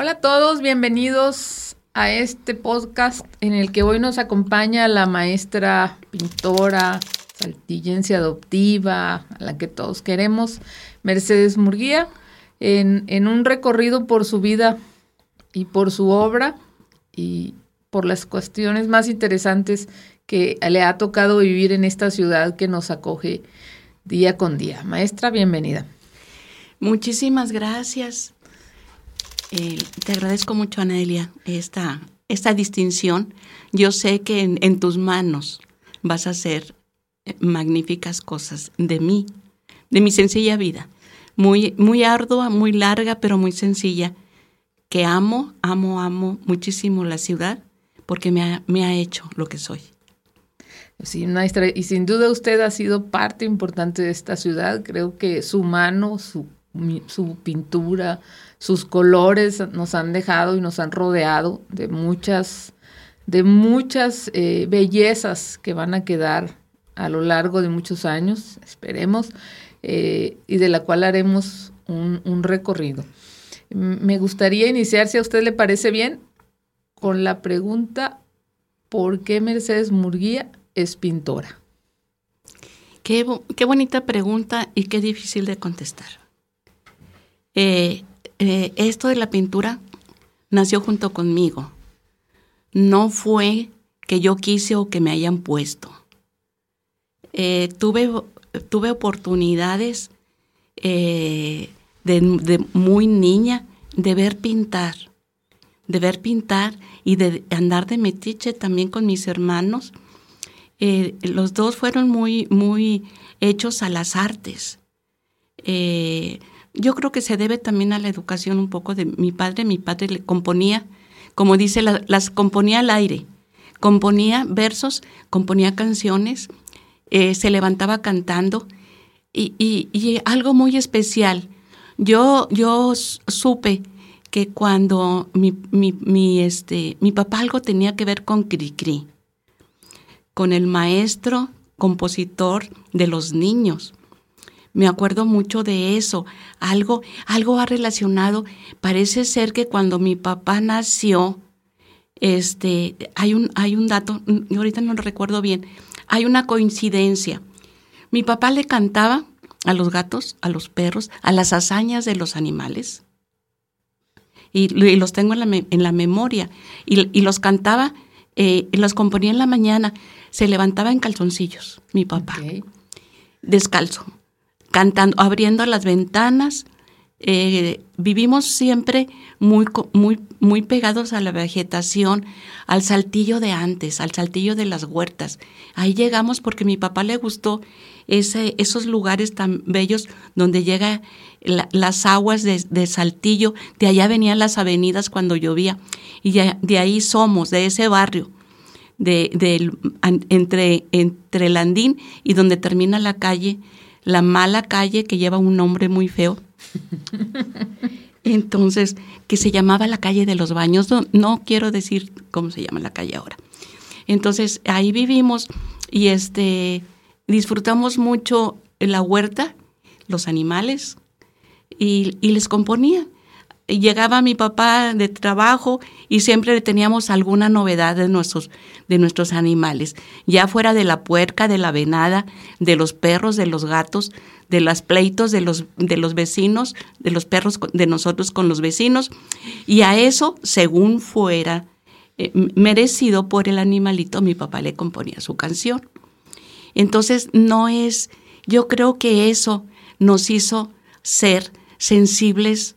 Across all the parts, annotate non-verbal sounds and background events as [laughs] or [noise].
Hola a todos, bienvenidos a este podcast en el que hoy nos acompaña la maestra pintora saltillense adoptiva, a la que todos queremos, Mercedes Murguía, en, en un recorrido por su vida y por su obra y por las cuestiones más interesantes que le ha tocado vivir en esta ciudad que nos acoge día con día. Maestra, bienvenida. Muchísimas gracias. Eh, te agradezco mucho, Anelia, esta, esta distinción. Yo sé que en, tus manos vas a hacer eh, magníficas cosas de mí, de mi sencilla vida. Muy, muy ardua, muy larga, pero muy sencilla. Que amo, amo, amo muchísimo la ciudad porque me ha, me ha hecho lo que soy. Sí, maestra, y sin duda usted ha sido parte importante de esta ciudad. Creo que su mano, su, su pintura, sus colores nos han dejado y nos han rodeado de muchas, de muchas eh, bellezas que van a quedar a lo largo de muchos años, esperemos, eh, y de la cual haremos un, recorrido. Me gustaría iniciar, si a usted le parece bien, con la pregunta, ¿por qué Mercedes Murguía es pintora? Qué bonita pregunta y qué difícil de contestar. Eh, eh, esto de la pintura nació junto conmigo. No fue que yo quise o que me hayan puesto. Eh, tuve, tuve oportunidades de, muy niña de ver pintar, de ver pintar y de andar de metiche también con mis hermanos. los dos fueron muy, muy hechos a las artes. Yo creo que se debe también a la educación un poco de mi padre. Mi padre le componía, como dice, las componía al aire. Componía versos, componía canciones, eh, se levantaba cantando y, algo muy especial. Yo, yo supe que cuando mi, mi, este, mi papá algo tenía que ver con Cricri, con el maestro compositor de los niños me acuerdo mucho de eso. Algo, algo ha relacionado. Parece ser que cuando mi papá nació, este, hay un, hay un dato, ahorita no lo recuerdo bien, hay una coincidencia. Mi papá le cantaba a los gatos, a los perros, a las hazañas de los animales. Y, los tengo en la, en la memoria. Y, los cantaba, eh, los componía en la mañana. Se levantaba en calzoncillos, mi papá. Descalzo cantando, abriendo las ventanas. Eh, vivimos siempre muy, muy, muy pegados a la vegetación, al saltillo de antes, al saltillo de las huertas. Ahí llegamos porque a mi papá le gustó ese, esos lugares tan bellos donde llega las aguas de, saltillo. De allá venían las avenidas cuando llovía. Y de, ahí somos, de ese barrio. De, entre, entre Landín y donde termina la calle la mala calle que lleva un nombre muy feo. Entonces, que se llamaba la calle de los baños, no, quiero decir cómo se llama la calle ahora. Entonces, ahí vivimos y este disfrutamos mucho la huerta, los animales y, y les componía llegaba mi papá de trabajo y siempre teníamos alguna novedad de nuestros, de nuestros animales, ya fuera de la puerca, de la venada, de los perros, de los gatos, de los pleitos de los, de los vecinos, de los perros de nosotros con los vecinos, y a eso, según fuera eh, merecido por el animalito, mi papá le componía su canción. Entonces, no es, yo creo que eso nos hizo ser sensibles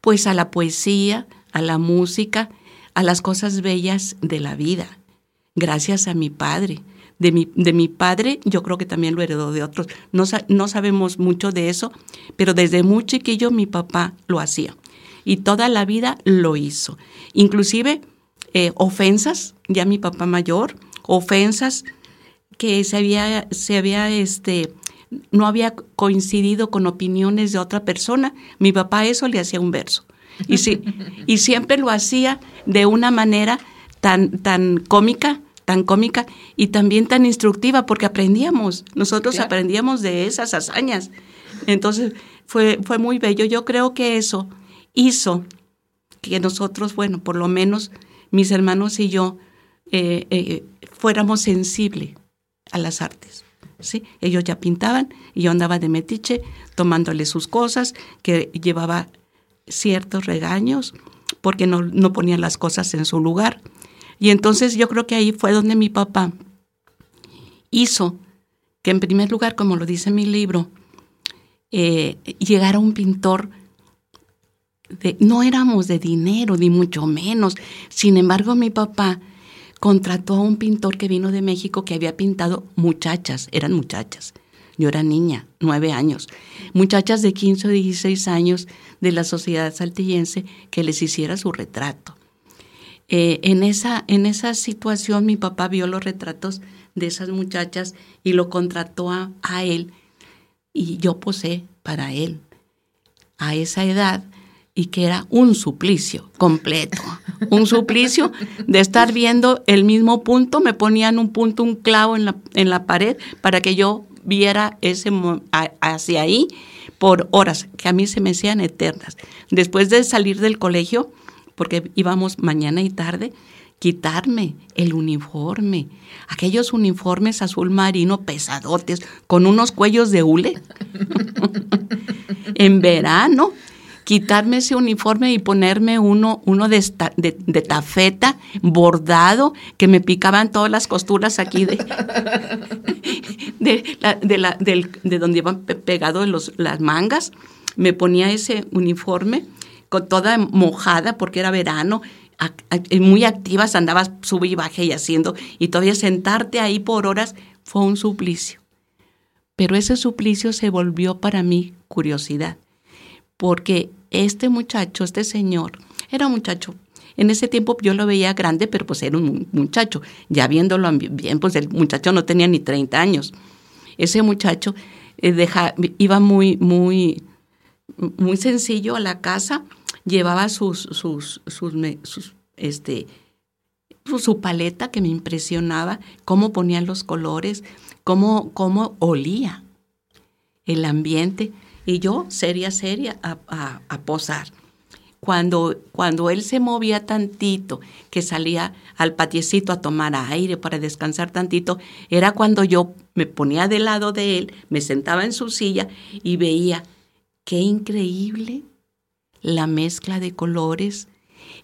pues a la poesía, a la música, a las cosas bellas de la vida, gracias a mi padre. De mi, de mi padre, yo creo que también lo heredó de otros. No, no sabemos mucho de eso, pero desde muy chiquillo mi papá lo hacía. Y toda la vida lo hizo. Inclusive eh, ofensas, ya mi papá mayor, ofensas que se había, se había este, no había coincidido con opiniones de otra persona, mi papá eso le hacía un verso. Y, sí, y siempre lo hacía de una manera tan, tan cómica, tan cómica y también tan instructiva, porque aprendíamos, nosotros aprendíamos de esas hazañas. Entonces fue, fue muy bello. Yo creo que eso hizo que nosotros, bueno, por lo menos mis hermanos y yo, eh, eh, fuéramos sensibles a las artes. Ellos ya pintaban y yo andaba de metiche tomándole sus cosas, que llevaba ciertos regaños porque no, no ponían las cosas en su lugar. Y entonces yo creo que ahí fue donde mi papá hizo que en primer lugar, como lo dice mi libro, eh, llegara un pintor de, no éramos de dinero, ni mucho menos. Sin embargo, mi papá contrató a un pintor que vino de México que había pintado muchachas, eran muchachas. Yo era niña, nueve años. Muchachas de 15 o 16 años de la sociedad saltillense que les hiciera su retrato. Eh, en, esa, en esa situación mi papá vio los retratos de esas muchachas y lo contrató a, a él y yo posé para él a esa edad y que era un suplicio completo, un suplicio de estar viendo el mismo punto, me ponían un punto, un clavo en la, en la pared para que yo viera ese hacia ahí por horas, que a mí se me hacían eternas. Después de salir del colegio, porque íbamos mañana y tarde, quitarme el uniforme, aquellos uniformes azul marino pesadotes con unos cuellos de hule. [laughs] en verano, quitarme ese uniforme y ponerme uno, uno de, tafeta bordado que me picaban todas las costuras aquí de, [laughs] de, la, de donde iban pegados los, las mangas. Me ponía ese uniforme con toda mojada porque era verano muy activas, andabas sube y baje y haciendo, y todavía sentarte ahí por horas fue un suplicio. Pero ese suplicio se volvió para mí curiosidad, porque este muchacho, este señor, era un muchacho. En ese tiempo yo lo veía grande, pero pues era un muchacho. Ya viéndolo bien, pues el muchacho no tenía ni 30 años. Ese muchacho eh, iba muy, muy, muy sencillo a la casa llevaba sus, sus, sus, este, su paleta que me impresionaba, cómo ponían los colores, cómo, cómo olía el ambiente. Y yo, seria, seria, a, posar. Cuando, cuando él se movía tantito, que salía al patiecito a tomar aire para descansar tantito, era cuando yo me ponía del lado de él, me sentaba en su silla y veía qué increíble la mezcla de colores.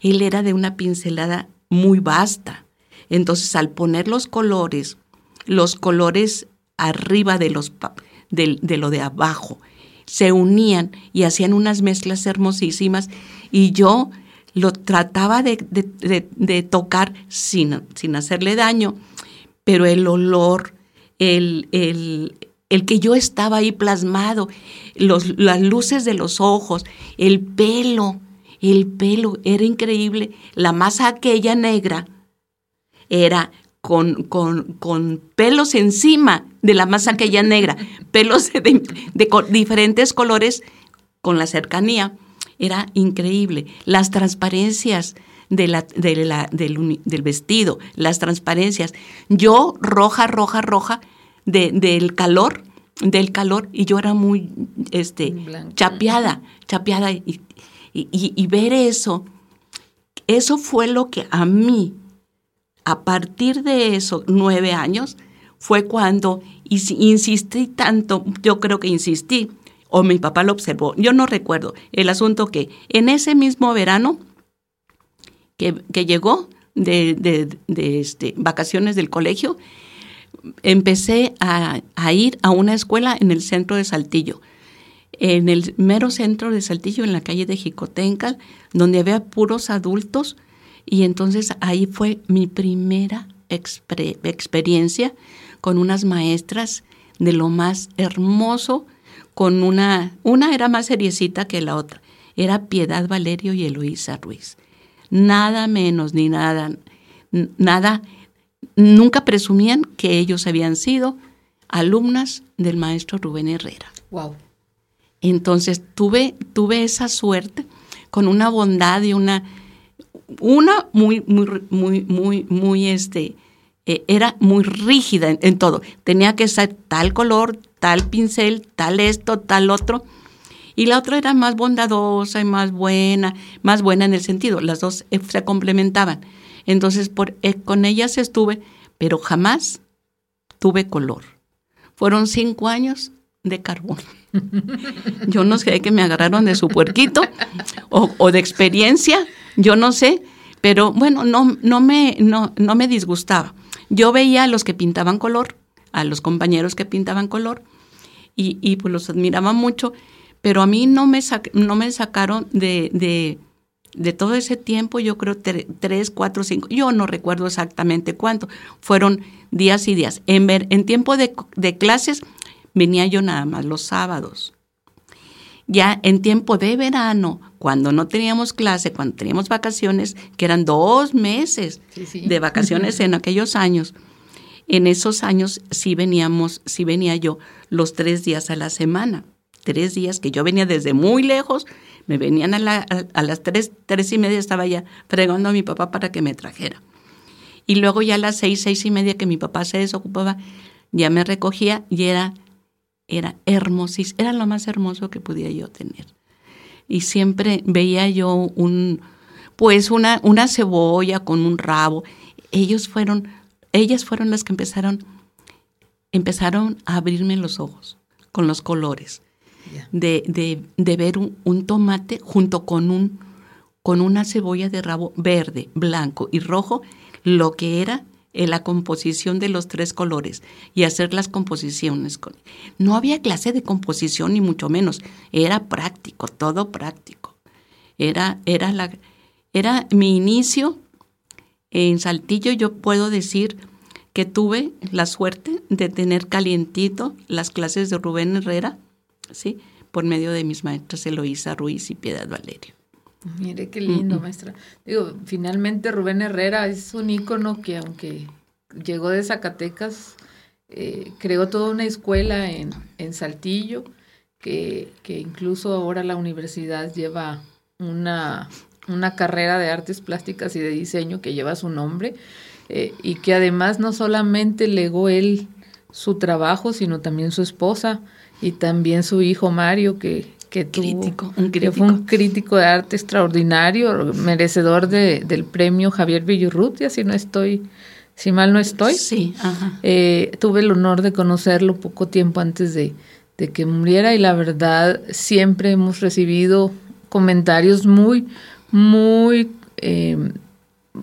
Él era de una pincelada muy vasta. Entonces, al poner los colores, los colores arriba de, los, de, lo de abajo, se unían y hacían unas mezclas hermosísimas y yo lo trataba de, de, tocar sin, sin, hacerle daño, pero el olor, el, el, el que yo estaba ahí plasmado, los, las luces de los ojos, el pelo, el pelo, era increíble. La masa aquella negra era con, con, con pelos encima de la masa aquella negra, pelos de, diferentes colores con la cercanía. Era increíble. Las transparencias de la, de la, del, del, vestido, las transparencias. Yo roja, roja, roja, del calor, del calor, y yo era muy este, chapeada, chapeada, y, y, ver eso, eso fue lo que a mí, a partir de esos nueve años, fue cuando insistí tanto, yo creo que insistí, o mi papá lo observó, yo no recuerdo, el asunto que en ese mismo verano que, que llegó de, de, este, vacaciones del colegio, empecé a, ir a una escuela en el centro de Saltillo, en el mero centro de Saltillo, en la calle de Jicotencal, donde había puros adultos, y entonces ahí fue mi primera experiencia con unas maestras de lo más hermoso, con una, una era más seriecita que la otra, era Piedad Valerio y Eloísa Ruiz. Nada menos ni nada, nada nunca presumían que ellos habían sido alumnas del maestro Rubén Herrera. Wow. Entonces tuve, tuve esa suerte con una bondad y una, una muy, muy, muy, muy, muy, este, eh, era muy rígida en, todo. Tenía que ser tal color, tal pincel, tal esto, tal otro. Y la otra era más bondadosa y más buena, más buena en el sentido, las dos eh, se complementaban. Entonces por, eh, con ellas estuve, pero jamás tuve color. Fueron cinco años de carbón. [laughs] Yo no sé que me agarraron de su puerquito o, o de experiencia, yo no sé, pero bueno, no, no, me, no, no me disgustaba. Yo veía a los que pintaban color, a los compañeros que pintaban color, y, y pues los admiraba mucho, pero a mí no me, no me sacaron de, de, de, todo ese tiempo, yo creo tres, cuatro, cinco, yo no recuerdo exactamente cuánto, fueron días y días. En, ver, en tiempo de, de clases venía yo nada más los sábados. Ya en tiempo de verano, cuando no teníamos clase, cuando teníamos vacaciones, que eran dos meses de vacaciones en aquellos años, en esos años sí veníamos, sí venía yo los tres días a la semana. Tres días que yo venía desde muy lejos, me venían a, a, las tres, tres y media estaba ya fregando a mi papá para que me trajera. Y luego ya a las seis, seis y media que mi papá se desocupaba, ya me recogía y era era hermosísimo, era lo más hermoso que podía yo tener. Y siempre veía yo un, pues una, una cebolla con un rabo. Ellos fueron, ellas fueron las que empezaron, empezaron a abrirme los ojos con los colores. De, de, de, ver un, un, tomate junto con, un, con una cebolla de rabo verde, blanco y rojo, lo que era en la composición de los tres colores y hacer las composiciones. No había clase de composición ni mucho menos, era práctico, todo práctico. Era, era, la, era mi inicio en Saltillo, yo puedo decir que tuve la suerte de tener calientito las clases de Rubén Herrera, ¿sí? por medio de mis maestras Eloísa Ruiz y Piedad Valerio. Mire qué lindo, maestra. Digo, finalmente Rubén Herrera es un ícono que aunque llegó de Zacatecas, eh, creó toda una escuela en, en Saltillo, que, que, incluso ahora la universidad lleva una, una, carrera de artes plásticas y de diseño que lleva su nombre, eh, y que además no solamente legó él su trabajo, sino también su esposa y también su hijo Mario, que, que, crítico, fue un crítico de arte extraordinario, merecedor de, del premio Javier Villurrutia, si no estoy, si mal no estoy. Sí, eh, tuve el honor de conocerlo poco tiempo antes de, que muriera y la verdad siempre hemos recibido comentarios muy, muy eh,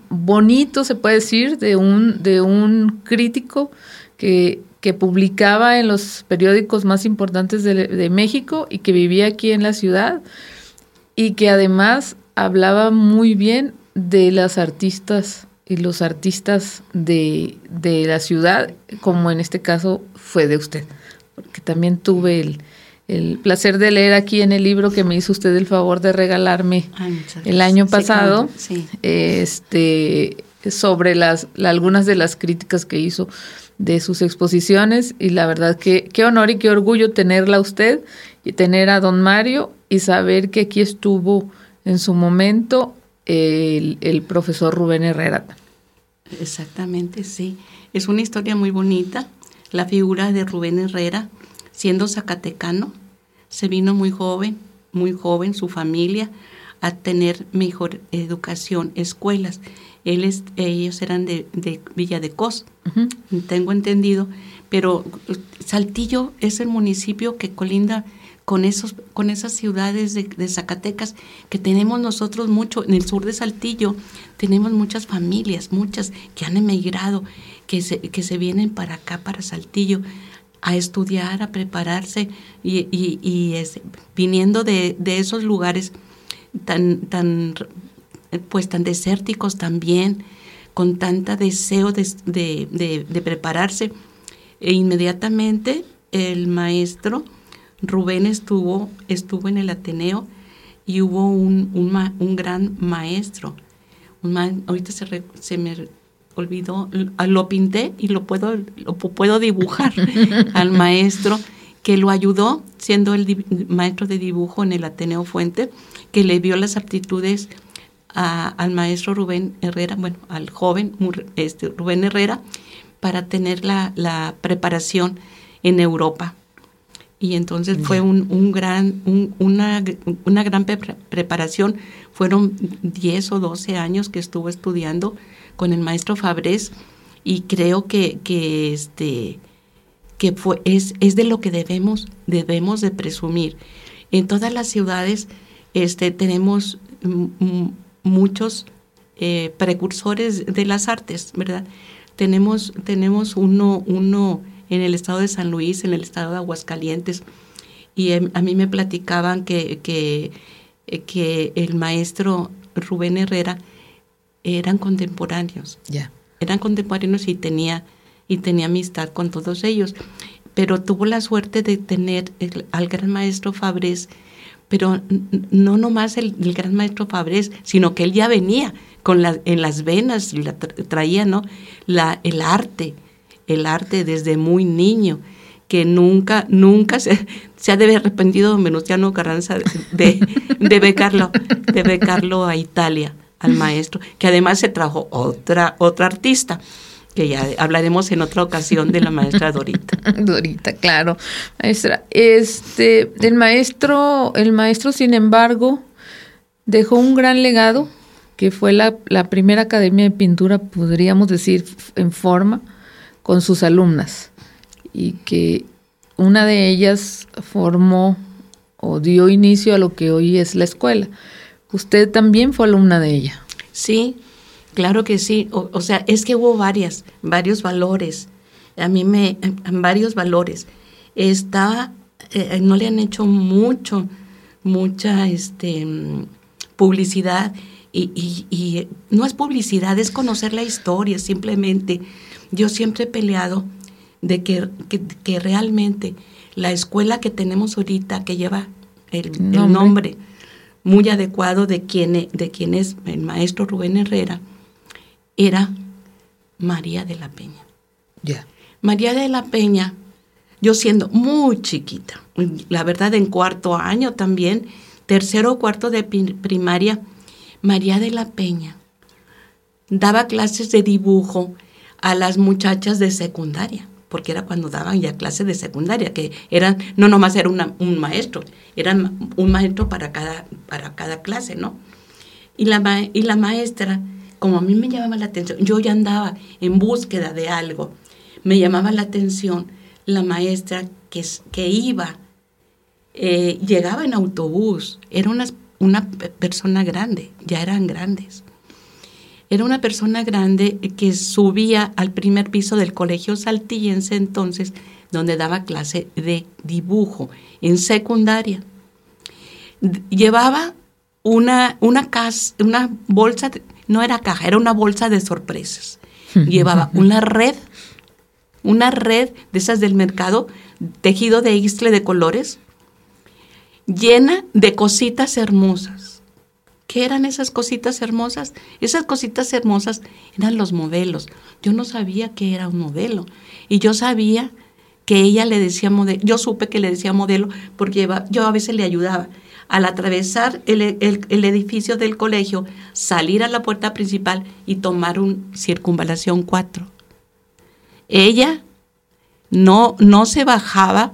bonitos, se puede decir, de un, de un crítico que que publicaba en los periódicos más importantes de, México y que vivía aquí en la ciudad y que además hablaba muy bien de las artistas y los artistas de, la ciudad, como en este caso fue de usted, porque también tuve el, placer de leer aquí en el libro que me hizo usted el favor de regalarme el año pasado, este sobre las algunas de las críticas que hizo de sus exposiciones y la verdad que qué honor y qué orgullo tenerla usted y tener a don Mario y saber que aquí estuvo en su momento el, el profesor Rubén Herrera. Exactamente, sí. Es una historia muy bonita. La figura de Rubén Herrera, siendo zacatecano, se vino muy joven, muy joven, su familia, a tener mejor educación, escuelas ellos eran de, Villa de Cos, tengo entendido, pero Saltillo es el municipio que colinda con, esos, con esas ciudades de, Zacatecas que tenemos nosotros mucho. En el sur de Saltillo tenemos muchas familias, muchas que han emigrado, que se, que se vienen para acá, para Saltillo, a estudiar, a prepararse y, y, viniendo de, de, esos lugares tan, tan pues tan desérticos también, con tanta deseo de, prepararse. E inmediatamente el maestro Rubén estuvo, estuvo en el Ateneo y hubo un, un, gran maestro. ahorita se, se, me olvidó, lo pinté y lo puedo, lo puedo dibujar [laughs] al maestro que lo ayudó, siendo el maestro de dibujo en el Ateneo Fuente, que le dio las aptitudes al maestro Rubén Herrera, bueno, al joven este, Rubén Herrera, para tener la, preparación en Europa. y entonces fue un, un gran, una, una, gran preparación. Fueron 10 o 12 años que estuvo estudiando con el maestro Fabrés y creo que, que, este, que fue, es, es de lo que debemos, debemos de presumir. En todas las ciudades este, tenemos muchos eh, precursores de las artes, ¿verdad? Tenemos, tenemos uno, uno en el estado de San Luis, en el estado de Aguascalientes. Y em, a mí me platicaban que, que, eh, que el maestro Rubén Herrera eran contemporáneos. Ya. Eran contemporáneos y tenía, y tenía amistad con todos ellos. Pero tuvo la suerte de tener al gran maestro Fabrés, pero no nomás el, el, gran maestro Fabrés, sino que él ya venía con la, en las venas, la traía ¿no? la, el arte, el arte desde muy niño, que nunca, nunca se, se ha de haber arrepentido don Venustiano Carranza de, de, becarlo, de becarlo a Italia, al maestro, que además se trajo otra, otra artista que ya hablaremos en otra ocasión de la maestra Dorita. [laughs] Dorita, claro. Maestra, este, el maestro, el maestro, sin embargo, dejó un gran legado, que fue la, la primera academia de pintura, podríamos decir, en forma, con sus alumnas y que una de ellas formó o dio inicio a lo que hoy es la escuela. Usted también fue alumna de ella. Sí, claro que sí. O, sea, es que hubo varias, varios valores. A mí me, varios valores. Estaba, eh, no le han hecho mucho, mucha este, publicidad. Y, y, y no es publicidad, es conocer la historia simplemente yo siempre he peleado de que, que, realmente la escuela que tenemos ahorita, que lleva el, nombre. muy adecuado de quien, e, de quien es el maestro Rubén Herrera, era María de la Peña. Ya. María de la Peña, yo siendo muy chiquita, la verdad en cuarto año también, tercero o cuarto de primaria, María de la Peña daba clases de dibujo a las muchachas de secundaria, porque era cuando daban ya clases de secundaria, que eran, no nomás era un maestro, eran un maestro para cada, para cada clase, ¿no? Y la, y la maestra, como a mí me llamaba la atención, yo ya andaba en búsqueda de algo, me llamaba la atención la maestra que, que iba, eh, llegaba en autobús, era una, una persona grande, ya eran grandes era una persona grande que subía al primer piso del colegio saltillense entonces, donde daba clase de dibujo en secundaria. Llevaba una, una, casa, una bolsa, no era caja, era una bolsa de sorpresas. [laughs] Llevaba una red, una red de esas del mercado, tejido de isle de colores, llena de cositas hermosas ¿Qué eran esas cositas hermosas? Esas cositas hermosas eran los modelos. Yo no sabía que era un modelo. Y yo sabía que ella le decía modelo. Yo supe que le decía modelo porque yo a veces le ayudaba. Al atravesar el, edificio del colegio, salir a la puerta principal y tomar un circunvalación 4. Ella no, no se bajaba,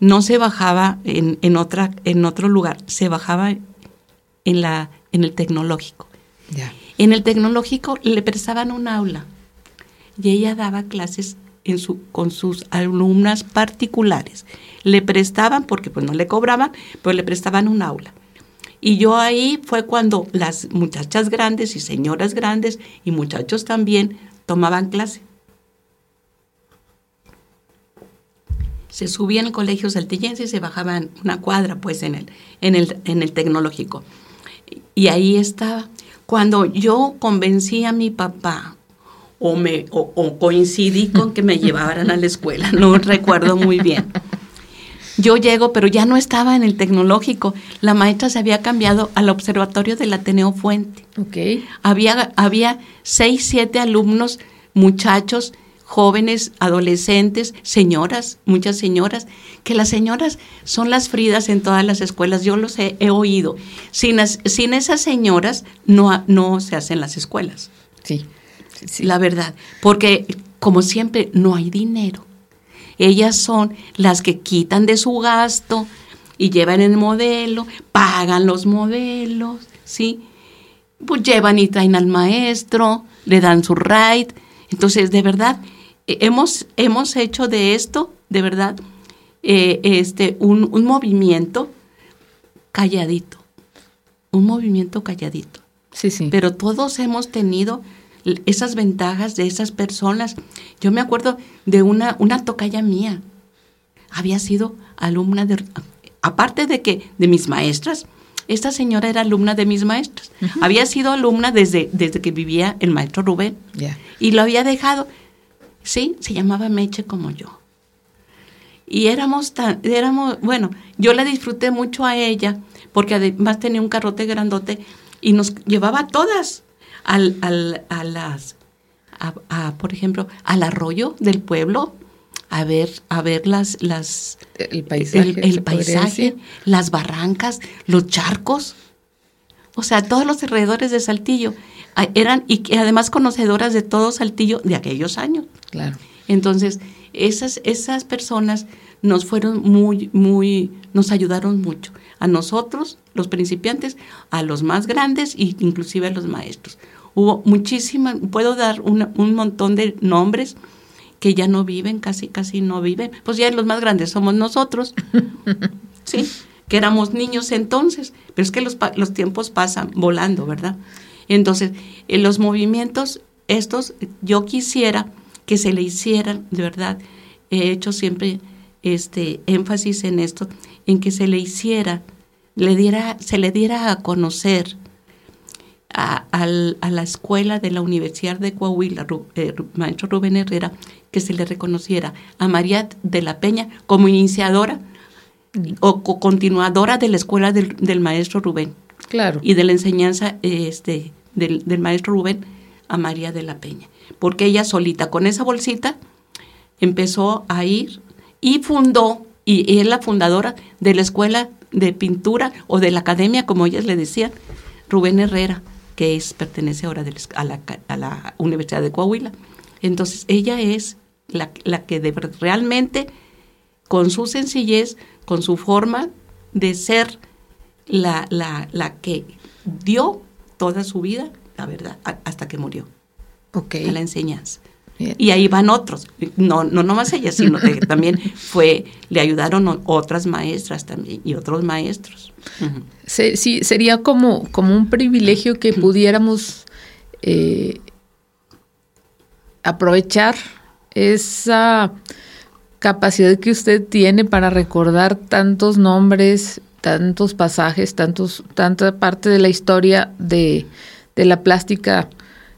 no se bajaba en, en, otra, en otro lugar, se bajaba en, la, en el tecnológico. En el tecnológico le prestaban un aula y ella daba clases con sus alumnas particulares. Le prestaban, porque pues no le cobraban, pero le prestaban un aula. Y yo ahí fue cuando las muchachas grandes y señoras grandes y muchachos también tomaban clase. Se subían al colegio saltillense y se bajaban una cuadra pues en el, en el, en el tecnológico. Y ahí estaba. Cuando yo convencí a mi papá o, me, o, coincidí con que me llevaran a la escuela, no recuerdo muy bien. Yo llego, pero ya no estaba en el tecnológico. La maestra se había cambiado al observatorio del Ateneo Fuente. Okay. Había, había seis, siete alumnos, muchachos, jóvenes, adolescentes, señoras, muchas señoras, que las señoras son las fridas en todas las escuelas, yo los he, oído. Sin, sin, esas señoras no, no se hacen las escuelas. Sí, La verdad, porque como siempre no hay dinero. Ellas son las que quitan de su gasto y llevan el modelo, pagan los modelos, ¿sí? Pues llevan y traen al maestro, le dan su ride. Entonces, de verdad, eh, hemos, hemos hecho de esto, de verdad, eh, este, un, un movimiento calladito, un movimiento calladito. Sí, sí. Pero todos hemos tenido esas ventajas de esas personas. Yo me acuerdo de una, una tocaya mía. Había sido alumna de, aparte de que, de mis maestras, esta señora era alumna de mis maestras. Había sido alumna desde, desde que vivía el maestro Rubén. Y lo había dejado. Sí, se llamaba Meche como yo. Y éramos tan, éramos, bueno, yo la disfruté mucho a ella, porque además tenía un carrote grandote y nos llevaba a todas al, al, a las, a, por ejemplo, al arroyo del pueblo, a ver, a ver las, las el paisaje, el, paisaje las barrancas, los charcos, o sea, todos los alrededores de Saltillo eran y además conocedoras de todo Saltillo de aquellos años. Claro. Entonces, esas, esas personas nos fueron muy, muy, nos ayudaron mucho. A nosotros, los principiantes, a los más grandes e inclusive a los maestros. Hubo muchísimas, puedo dar un montón de nombres que ya no viven, casi, casi no viven. Pues ya los más grandes somos nosotros, [laughs] ¿sí? Que éramos niños entonces, pero es que los, los tiempos pasan volando, ¿verdad? Entonces, en los movimientos estos, yo quisiera que se le hicieran, de verdad, he hecho siempre este énfasis en esto, en que se le hiciera, le diera, se le diera a conocer a, la escuela de la Universidad de Coahuila, eh, maestro Rubén Herrera, que se le reconociera a María de la Peña como iniciadora o continuadora de la escuela del, maestro Rubén. Claro. Y de la enseñanza este, del, maestro Rubén a María de la Peña. Porque ella solita, con esa bolsita, empezó a ir y fundó, y es la fundadora de la escuela de pintura o de la academia, como ellas le decían, Rubén Herrera que es, pertenece ahora a, la, a, la, Universidad de Coahuila. Entonces, ella es la, que realmente, con su sencillez, con su forma de ser, la, la, que dio toda su vida, la verdad, hasta que murió. Okay. A la enseñanza. Y ahí van otros, no, no nomás ella, sino que [laughs] también fue, le ayudaron otras maestras también y otros maestros. sí, sería como, como un privilegio que pudiéramos eh, aprovechar esa capacidad que usted tiene para recordar tantos nombres, tantos pasajes, tantos, tanta parte de la historia de, de la plástica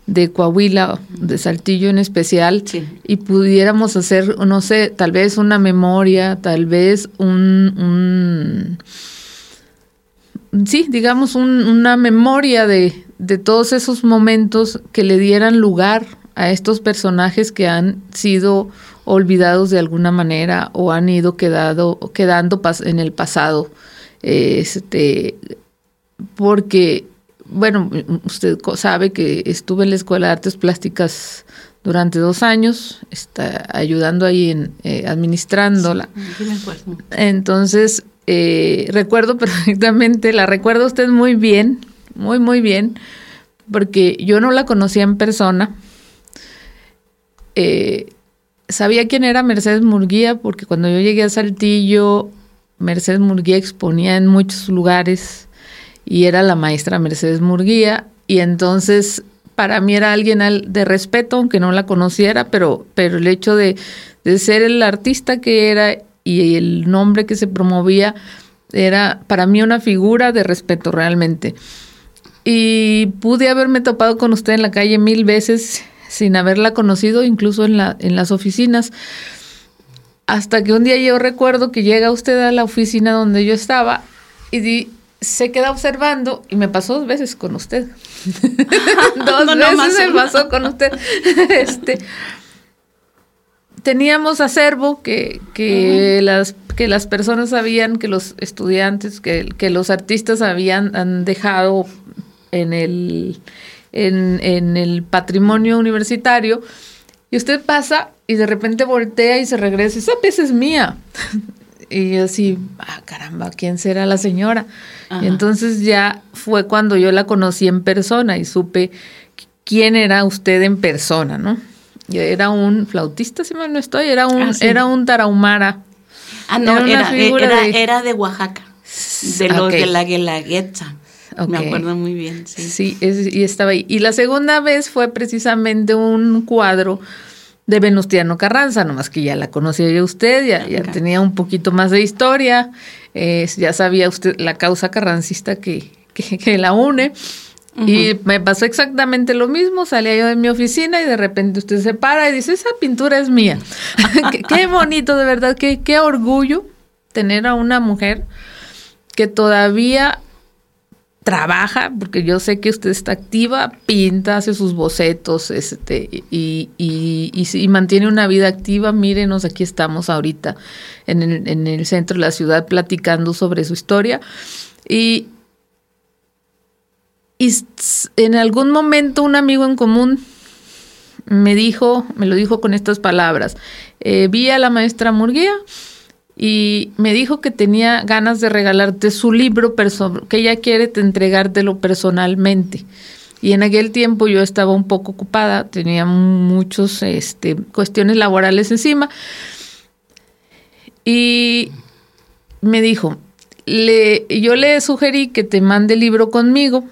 de Coahuila, de Saltillo en especial, y pudiéramos hacer, no sé, tal vez una memoria, tal vez un, sí, digamos una memoria de, de todos esos momentos que le dieran lugar a estos personajes que han sido olvidados de alguna manera o han ido quedado, quedando en el pasado. Este, porque bueno, usted sabe que estuve en la Escuela de Artes Plásticas durante dos años, está ayudando ahí en eh, administrándola. Entonces, eh, recuerdo [laughs] perfectamente, la recuerdo usted muy bien, muy, muy bien, porque yo no la conocía en persona. Eh, sabía quién era Mercedes Murguía, porque cuando yo llegué a Saltillo, Mercedes Murguía exponía en muchos lugares y era la maestra Mercedes Murguía y entonces para mí era alguien de respeto, aunque no la conociera, pero, pero el hecho de, ser el artista que era y el nombre que se promovía era para mí una figura de respeto realmente. Y pude haberme topado con usted en la calle mil veces sin haberla conocido, incluso en, la, en las oficinas. Hasta que un día yo recuerdo que llega usted a la oficina donde yo estaba y di, se queda observando y me pasó dos veces con usted. [laughs] dos veces me pasó con usted. [laughs] este, teníamos acervo que, que, las, que las personas sabían, que los estudiantes, que, que los artistas habían han dejado en el, en, en el patrimonio universitario Y usted pasa y de repente voltea y se regresa. Esa pieza es mía. [laughs] y yo así, ah, caramba, ¿quién será la señora? Y entonces ya fue cuando yo la conocí en persona y supe quién era usted en persona, ¿no? Era un flautista, si mal no estoy, era un, ah, era un tarahumara. Ah, no, era, era, de... Oaxaca, de los de la Guelaguetza. Me acuerdo muy bien, sí. Sí, y estaba ahí. Y la segunda vez fue precisamente un cuadro de Venustiano Carranza, nomás que ya la conocía yo usted, ya, ya tenía un poquito más de historia, ya sabía usted la causa carrancista que, que, la une. Y me pasó exactamente lo mismo, salía yo de mi oficina y de repente usted se para y dice, esa pintura es mía. [laughs] qué, bonito, de verdad, qué, qué orgullo tener a una mujer que todavía trabaja, porque yo sé que usted está activa, pinta, hace sus bocetos, este, y, y, mantiene una vida activa. Mírenos, aquí estamos ahorita en el, en el centro de la ciudad platicando sobre su historia. Y, y en algún momento un amigo en común me dijo, me lo dijo con estas palabras, eh, vi a la maestra Murguía y me dijo que tenía ganas de regalarte su libro, que ella quiere entregártelo personalmente. Y en aquel tiempo yo estaba un poco ocupada, tenía muchas este, cuestiones laborales encima. Y me dijo, le, yo le sugerí que te mande el libro conmigo.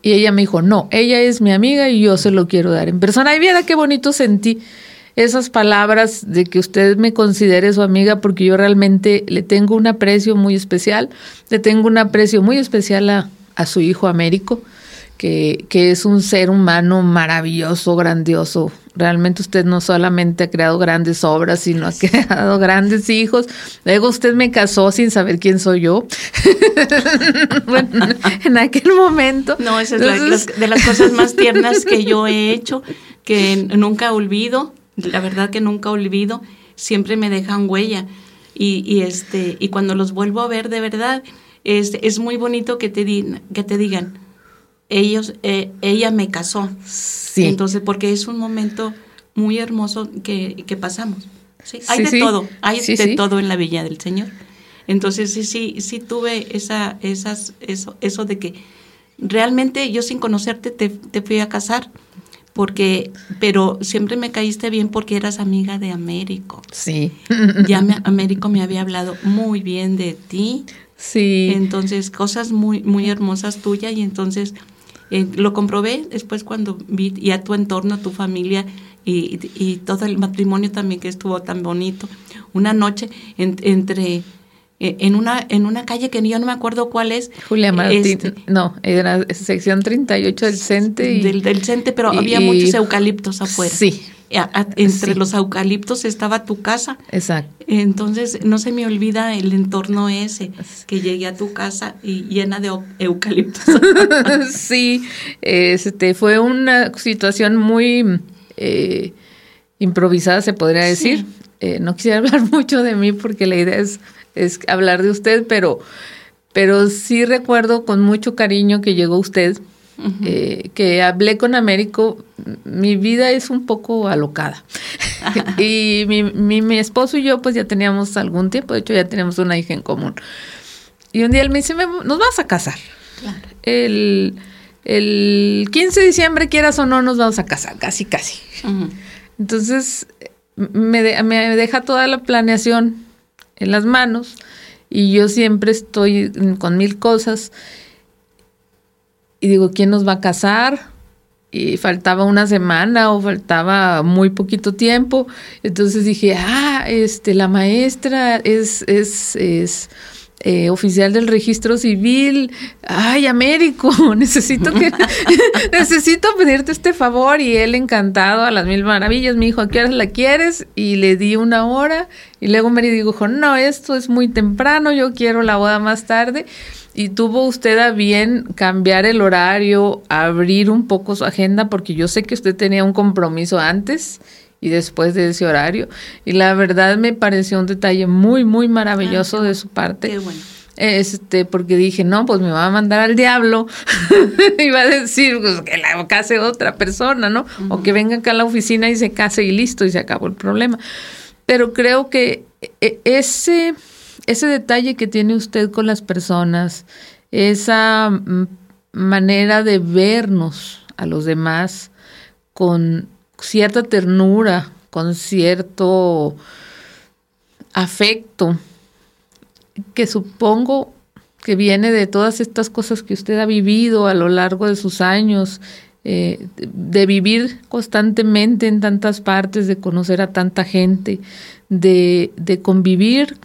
Y ella me dijo, no, ella es mi amiga y yo se lo quiero dar en persona. Y viera qué bonito sentí esas palabras de que usted me considere su amiga porque yo realmente le tengo un aprecio muy especial, le tengo un aprecio muy especial a, su hijo Américo, que, que, es un ser humano maravilloso, grandioso. Realmente usted no solamente ha creado grandes obras, sino ha [laughs] creado grandes hijos. Luego usted me casó sin saber quién soy yo. [laughs] bueno, en aquel momento. No, esa es de las cosas más tiernas que yo he hecho, que nunca olvido la verdad que nunca olvido, siempre me dejan huella. Y, este, y cuando los vuelvo a ver de verdad, es, es muy bonito que te, que te digan, ellos, eh, ella me casó. Sí. Entonces, porque es un momento muy hermoso que, pasamos. ¿sí? Hay de todo, hay de todo en la Villa del Señor. Entonces, sí, sí, sí tuve esa, esas, eso, eso de que realmente yo sin conocerte te, te fui a casar porque, pero siempre me caíste bien porque eras amiga de Américo. Sí. Ya me, Américo me había hablado muy bien de ti. Sí. Entonces, cosas muy, muy hermosas tuyas y entonces eh, lo comprobé después cuando vi ya tu entorno, tu familia y, y, todo el matrimonio también que estuvo tan bonito. Una noche entre en una, en una calle que yo no me acuerdo cuál es. Julia Martín, este, no, era sección 38 del CENTE. Y, del, del CENTE, pero había muchos eucaliptos afuera. Sí. entre los eucaliptos estaba tu casa. Exacto. Entonces, no se me olvida el entorno ese, que llegué a tu casa y llena de eucaliptos. [laughs] sí, este, fue una situación muy eh, improvisada, se podría decir. Eh, no quisiera [laughs] hablar mucho de mí porque la idea es es hablar de usted, pero, pero sí recuerdo con mucho cariño que llegó usted, eh, que hablé con Américo, mi vida es un poco alocada. [laughs] y mi, mi, esposo y yo pues ya teníamos algún tiempo, de hecho ya teníamos una hija en común. Y un día él me dice, nos vas a casar. El, el 15 de diciembre, quieras o no, nos vamos a casar, casi, casi. Entonces, me, me deja toda la planeación en las manos y yo siempre estoy con mil cosas y digo, ¿quién nos va a casar? Y faltaba una semana o faltaba muy poquito tiempo. Entonces dije, ah, este, la maestra es, es, es eh, oficial del registro civil, ay, Américo, [laughs] necesito que, [laughs] necesito pedirte este favor y él encantado a las mil maravillas, me dijo, ¿a qué hora la quieres? Y le di una hora y luego me dijo, no, esto es muy temprano, yo quiero la boda más tarde. Y tuvo usted a bien cambiar el horario, abrir un poco su agenda, porque yo sé que usted tenía un compromiso antes y después de ese horario. Y la verdad me pareció un detalle muy, muy maravilloso ah, de su parte. Qué bueno. este, porque dije, no, pues me va a mandar al diablo, [laughs] y va a decir pues, que la case otra persona, ¿no? O que venga acá a la oficina y se case y listo, y se acabó el problema. Pero creo que e, ese, ese detalle que tiene usted con las personas, esa mm, manera de vernos a los demás con cierta ternura, con cierto afecto, que supongo que viene de todas estas cosas que usted ha vivido a lo largo de sus años, eh, de vivir constantemente en tantas partes, de conocer a tanta gente, de, de convivir,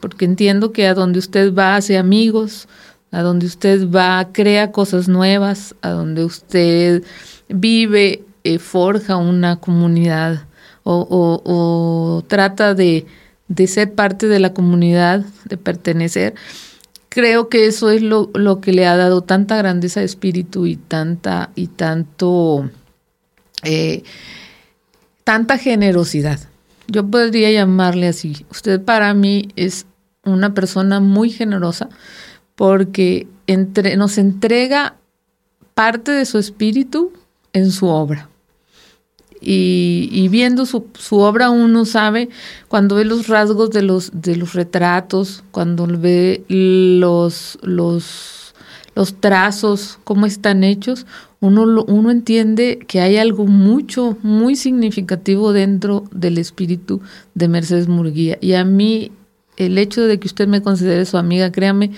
porque entiendo que a donde usted va hace amigos, a donde usted va crea cosas nuevas, a donde usted vive, eh, forja una comunidad o, trata de, ser parte de la comunidad, de pertenecer. Creo que eso es lo, lo, que le ha dado tanta grandeza de espíritu y tanta y tanto eh, tanta generosidad. Yo podría llamarle así. Usted para mí es una persona muy generosa porque entre, nos entrega parte de su espíritu en su obra. Y, viendo su, su, obra uno sabe, cuando ve los rasgos de los, de los retratos, cuando ve los, los, los trazos, cómo están hechos, uno, uno entiende que hay algo mucho, muy significativo dentro del espíritu de Mercedes Murguía. Y a mí, el hecho de que usted me considere su amiga, créame,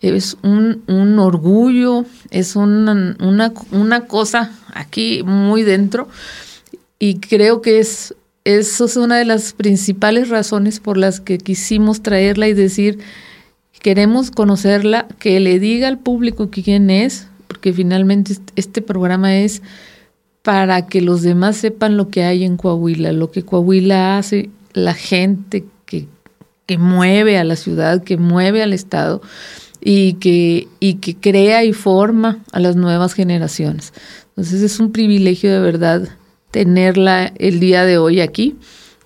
es un, un orgullo, es una, una, una, cosa aquí muy dentro y creo que es, eso es una de las principales razones por las que quisimos traerla y decir, queremos conocerla, que le diga al público quién es, porque finalmente este programa es para que los demás sepan lo que hay en Coahuila, lo que Coahuila hace, la gente que, que mueve a la ciudad, que mueve al Estado y que, y que crea y forma a las nuevas generaciones. Entonces es un privilegio de verdad tenerla el día de hoy aquí,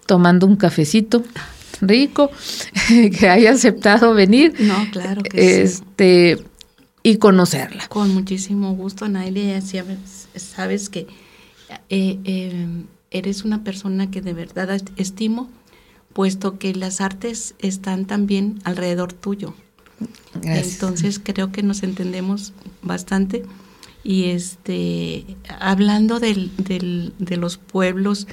tomando un cafecito rico, [laughs] que haya aceptado venir. No, claro que este, Y conocerla. Con muchísimo gusto, Naila. Sabes, sabes que eh, eh, eres una persona que de verdad estimo, puesto que las artes están también alrededor tuyo. Entonces creo que nos entendemos bastante. Y este, hablando de los pueblos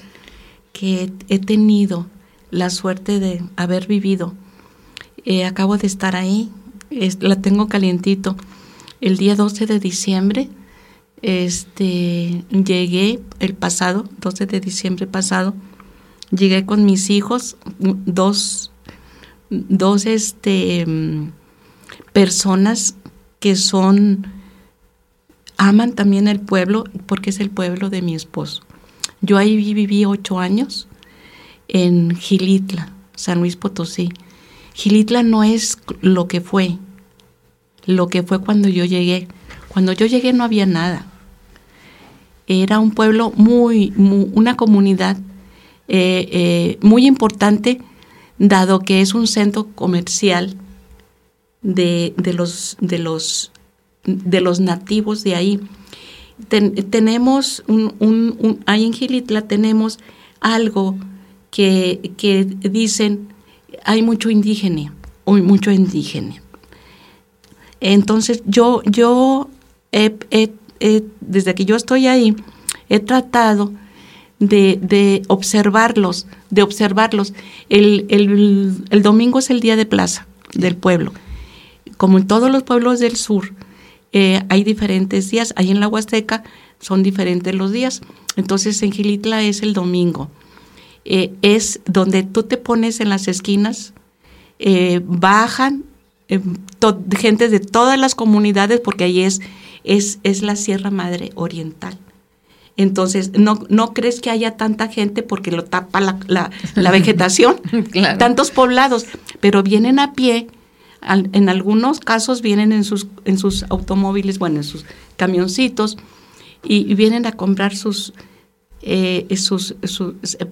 que he tenido la suerte de haber vivido, eh, acabo de estar ahí, la tengo calientito. El día 12 de diciembre, este, llegué el pasado, 12 de diciembre pasado, llegué con mis hijos, dos, dos, este, personas que son, aman también el pueblo porque es el pueblo de mi esposo. Yo ahí viví ocho años en Gilitla, San Luis Potosí. Gilitla no es lo que fue, lo que fue cuando yo llegué. Cuando yo llegué no había nada. Era un pueblo muy, una comunidad eh, eh, muy importante, dado que es un centro comercial de, los, de, los, de los nativos de ahí. tenemos un, un, ahí en Gilitla tenemos algo que, que dicen hay mucho indígena, o mucho indígena. Entonces yo, yo desde que yo estoy ahí, he tratado de, de observarlos, de observarlos. El, el, el, domingo es el día de plaza del pueblo como en todos los pueblos del sur, eh, hay diferentes días. Ahí en la Huasteca son diferentes los días. Entonces en Gilitla es el domingo. Eh, es donde tú te pones en las esquinas, eh, bajan gente de todas las comunidades, porque ahí es, es, es la Sierra Madre Oriental. Entonces, no, no crees que haya tanta gente porque lo tapa la, la, vegetación, [laughs] tantos poblados, pero vienen a pie en algunos casos vienen en sus, en sus automóviles, bueno, en sus camioncitos, y, vienen a comprar sus, eh, sus,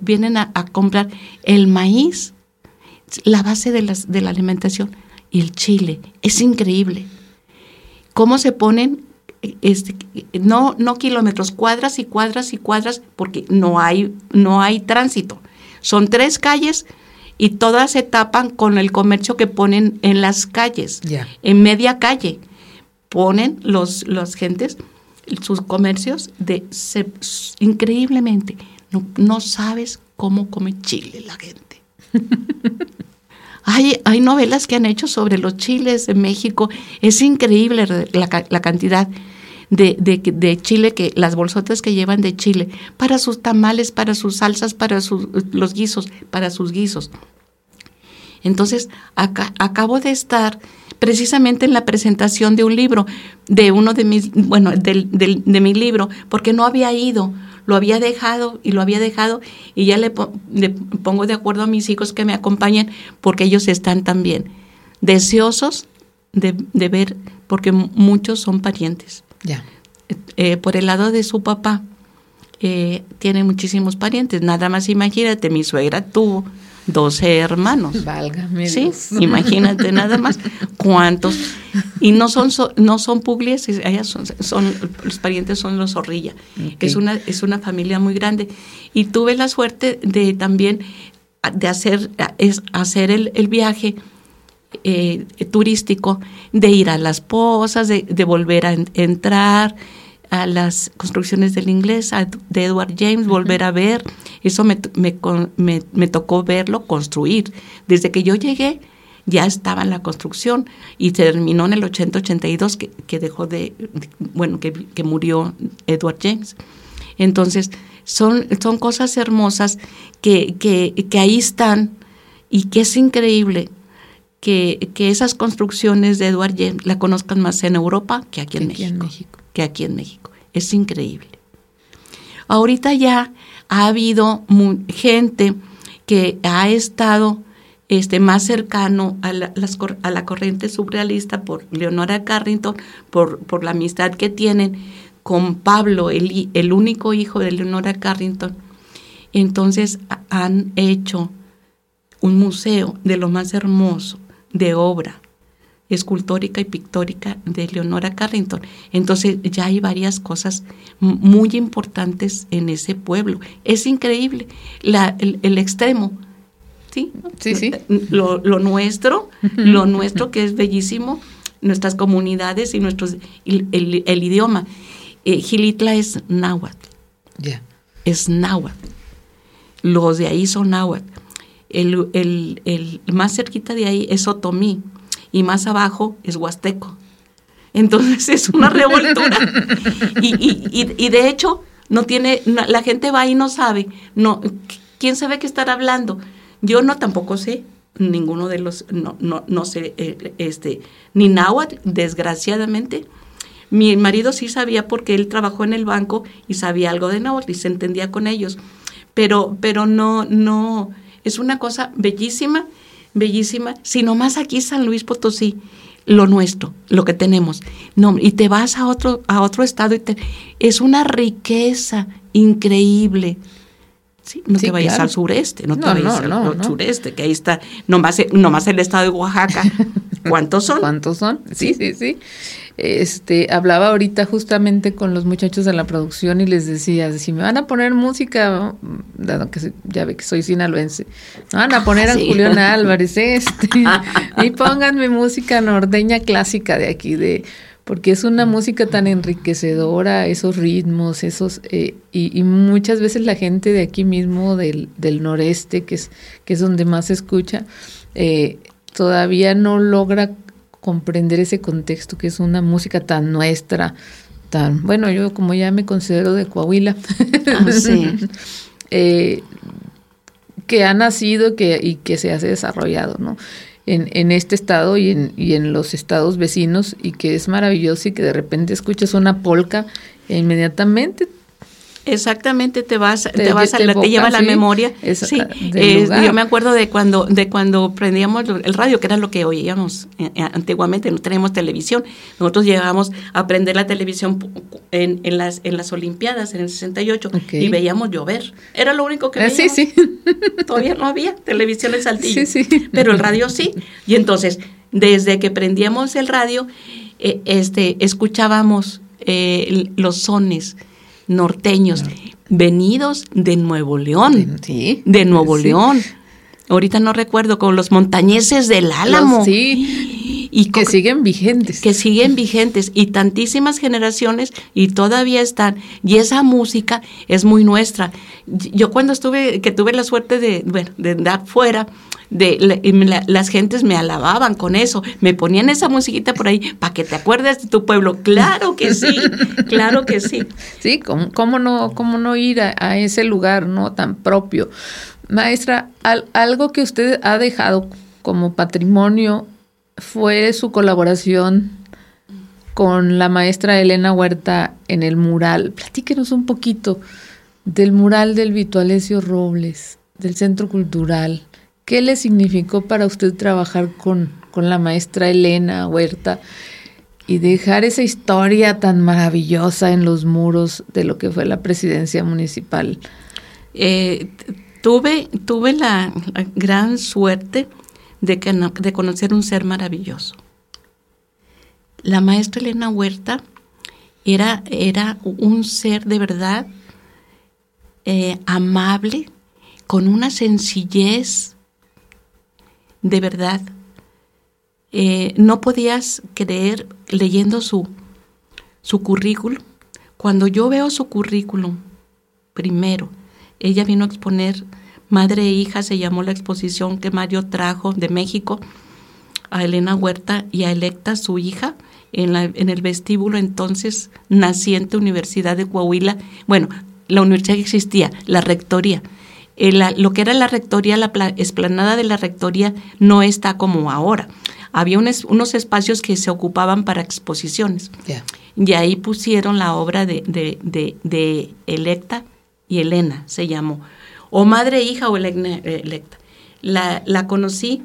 vienen a, comprar el maíz, la base de, las, de la alimentación, y el chile. Es increíble. Cómo se ponen este, no, no kilómetros, cuadras y cuadras y cuadras, porque no hay, no hay tránsito. Son tres calles y todas se tapan con el comercio que ponen en las calles, en media calle. Ponen los, los gentes sus comercios de increíblemente. No, no sabes cómo come chile la gente. [laughs] Hay, hay, novelas que han hecho sobre los chiles de México. Es increíble la, la cantidad de, de, chile, que las bolsotas que llevan de chile, para sus tamales, para sus salsas, para sus, los guisos, para sus guisos. Entonces, acá, acabo de estar precisamente en la presentación de un libro, de uno de mis, bueno, del, del, de mi libro, porque no había ido, lo había dejado y lo había dejado y ya le, pongo de acuerdo a mis hijos que me acompañen porque ellos están también deseosos de, de ver, porque muchos son parientes. Ya. Eh, por el lado de su papá, eh, tiene muchísimos parientes. Nada más imagínate, mi suegra tuvo 12 hermanos. Válgame. Sí, [laughs] imagínate nada más cuántos. Y no son no son puglies, ellas son, son, los parientes son los Zorrilla. Es una es una familia muy grande y tuve la suerte de también de hacer es hacer el, el viaje eh, turístico de ir a las posas, de, volver a entrar a las construcciones del inglés, de Edward James, volver a ver. Eso me, me, tocó verlo construir. Desde que yo llegué, ya estaba en la construcción y terminó en el 80-82 que, que, dejó de, bueno, que, que, murió Edward James. Entonces, son, son cosas hermosas que, que ahí están y que es increíble que, esas construcciones de Edward James la conozcan más en Europa que aquí, en, México, Que aquí en México. Es increíble. Ahorita ya ha habido gente que ha estado este, más cercano a la, a la corriente surrealista por Leonora Carrington, por, por la amistad que tienen con Pablo, el, el único hijo de Leonora Carrington. Entonces han hecho un museo de lo más hermoso de obra escultórica y pictórica de Leonora Carrington. Entonces ya hay varias cosas muy importantes en ese pueblo. Es increíble la, el, extremo. ¿sí? Sí, sí. Lo, nuestro, [laughs] lo nuestro que es bellísimo, nuestras comunidades y nuestros el, el, idioma. Eh, Gilitla es náhuatl. Ya. Es náhuatl. Los de ahí son náhuatl. El, más cerquita de ahí es Otomí y más abajo es Huasteco. Entonces es una [laughs] revoltura. y, de hecho, no tiene, la gente va y no sabe, no, ¿quién sabe qué estar hablando? Yo no tampoco sé, ninguno de los, no, no, no sé, eh, este, ni náhuatl, desgraciadamente. Mi marido sí sabía porque él trabajó en el banco y sabía algo de náhuatl y se entendía con ellos, pero, pero no, no, es una cosa bellísima, bellísima. Si nomás aquí San Luis Potosí, lo nuestro, lo que tenemos. No, y te vas a otro, a otro estado y te, es una riqueza increíble. Sí, no te vayas al sureste, no te vayas al sureste, que ahí está, nomás, nomás el estado de Oaxaca. [laughs] ¿Cuántos son? ¿Cuántos son? Sí, sí, sí. Este, hablaba ahorita justamente con los muchachos de la producción y les decía, si me van a poner música, dado que ya ve que soy sinaloense, me van a poner a Julián [laughs] Álvarez este, y pónganme música norteña clásica de aquí, de porque es una música tan enriquecedora, esos ritmos, esos eh, y, muchas veces la gente de aquí mismo del, del noreste, que es que es donde más se escucha, eh, todavía no logra comprender ese contexto, que es una música tan nuestra, tan, bueno, yo como ya me considero de Coahuila, ah, [laughs] eh, que ha nacido que, y que se ha desarrollado, ¿no? En, en, este estado y en, y en los estados vecinos y que es maravilloso y que de repente escuchas una polca e inmediatamente Exactamente, te vas, te, vas te, lleva la memoria. sí, eh, yo me acuerdo de cuando, de cuando prendíamos el radio, que era lo que oíamos eh, eh, antiguamente, no teníamos televisión. Nosotros llegábamos a prender la televisión en, en, las, en las Olimpiadas, en el 68, y veíamos llover. Era lo único que veíamos. sí, sí. [laughs] Todavía no había televisión en Saltillo, sí, sí. pero el radio sí. Y entonces desde que prendíamos el radio, eh, este, escuchábamos los sones norteños venidos de Nuevo León. Sí. De Nuevo León. Ahorita no recuerdo, con los montañeses del Álamo. sí. Y que siguen vigentes. Que siguen vigentes y tantísimas generaciones y todavía están. Y esa música es muy nuestra. Yo cuando estuve, que tuve la suerte de, bueno, de andar fuera, de las gentes me alababan con eso, me ponían esa musiquita por ahí para que te acuerdes de tu pueblo. Claro que sí, claro que sí. Sí, ¿cómo, no, cómo no ir a, ese lugar no tan propio? Maestra, algo que usted ha dejado como patrimonio fue su colaboración con la maestra Elena Huerta en el mural. Platíquenos un poquito del mural del Vitualesio Robles, del Centro Cultural. ¿Qué le significó para usted trabajar con, con la maestra Elena Huerta y dejar esa historia tan maravillosa en los muros de lo que fue la presidencia municipal? Eh, tuve, tuve la gran suerte de, de conocer un ser maravilloso. La maestra Elena Huerta era, era un ser de verdad eh, amable, con una sencillez de verdad. Eh, no podías creer leyendo su, su currículum. Cuando yo veo su currículum, primero, ella vino a exponer Madre e hija se llamó la exposición que Mario trajo de México a Elena Huerta y a Electa, su hija, en, la, en el vestíbulo entonces naciente Universidad de Coahuila. Bueno, la universidad existía, la rectoría. Eh, lo que era la rectoría, la esplanada de la rectoría no está como ahora. Había unos espacios que se ocupaban para exposiciones. Y ahí pusieron la obra de, de, de, de Electa y Elena, se llamó o madre, hija o electa. La, la conocí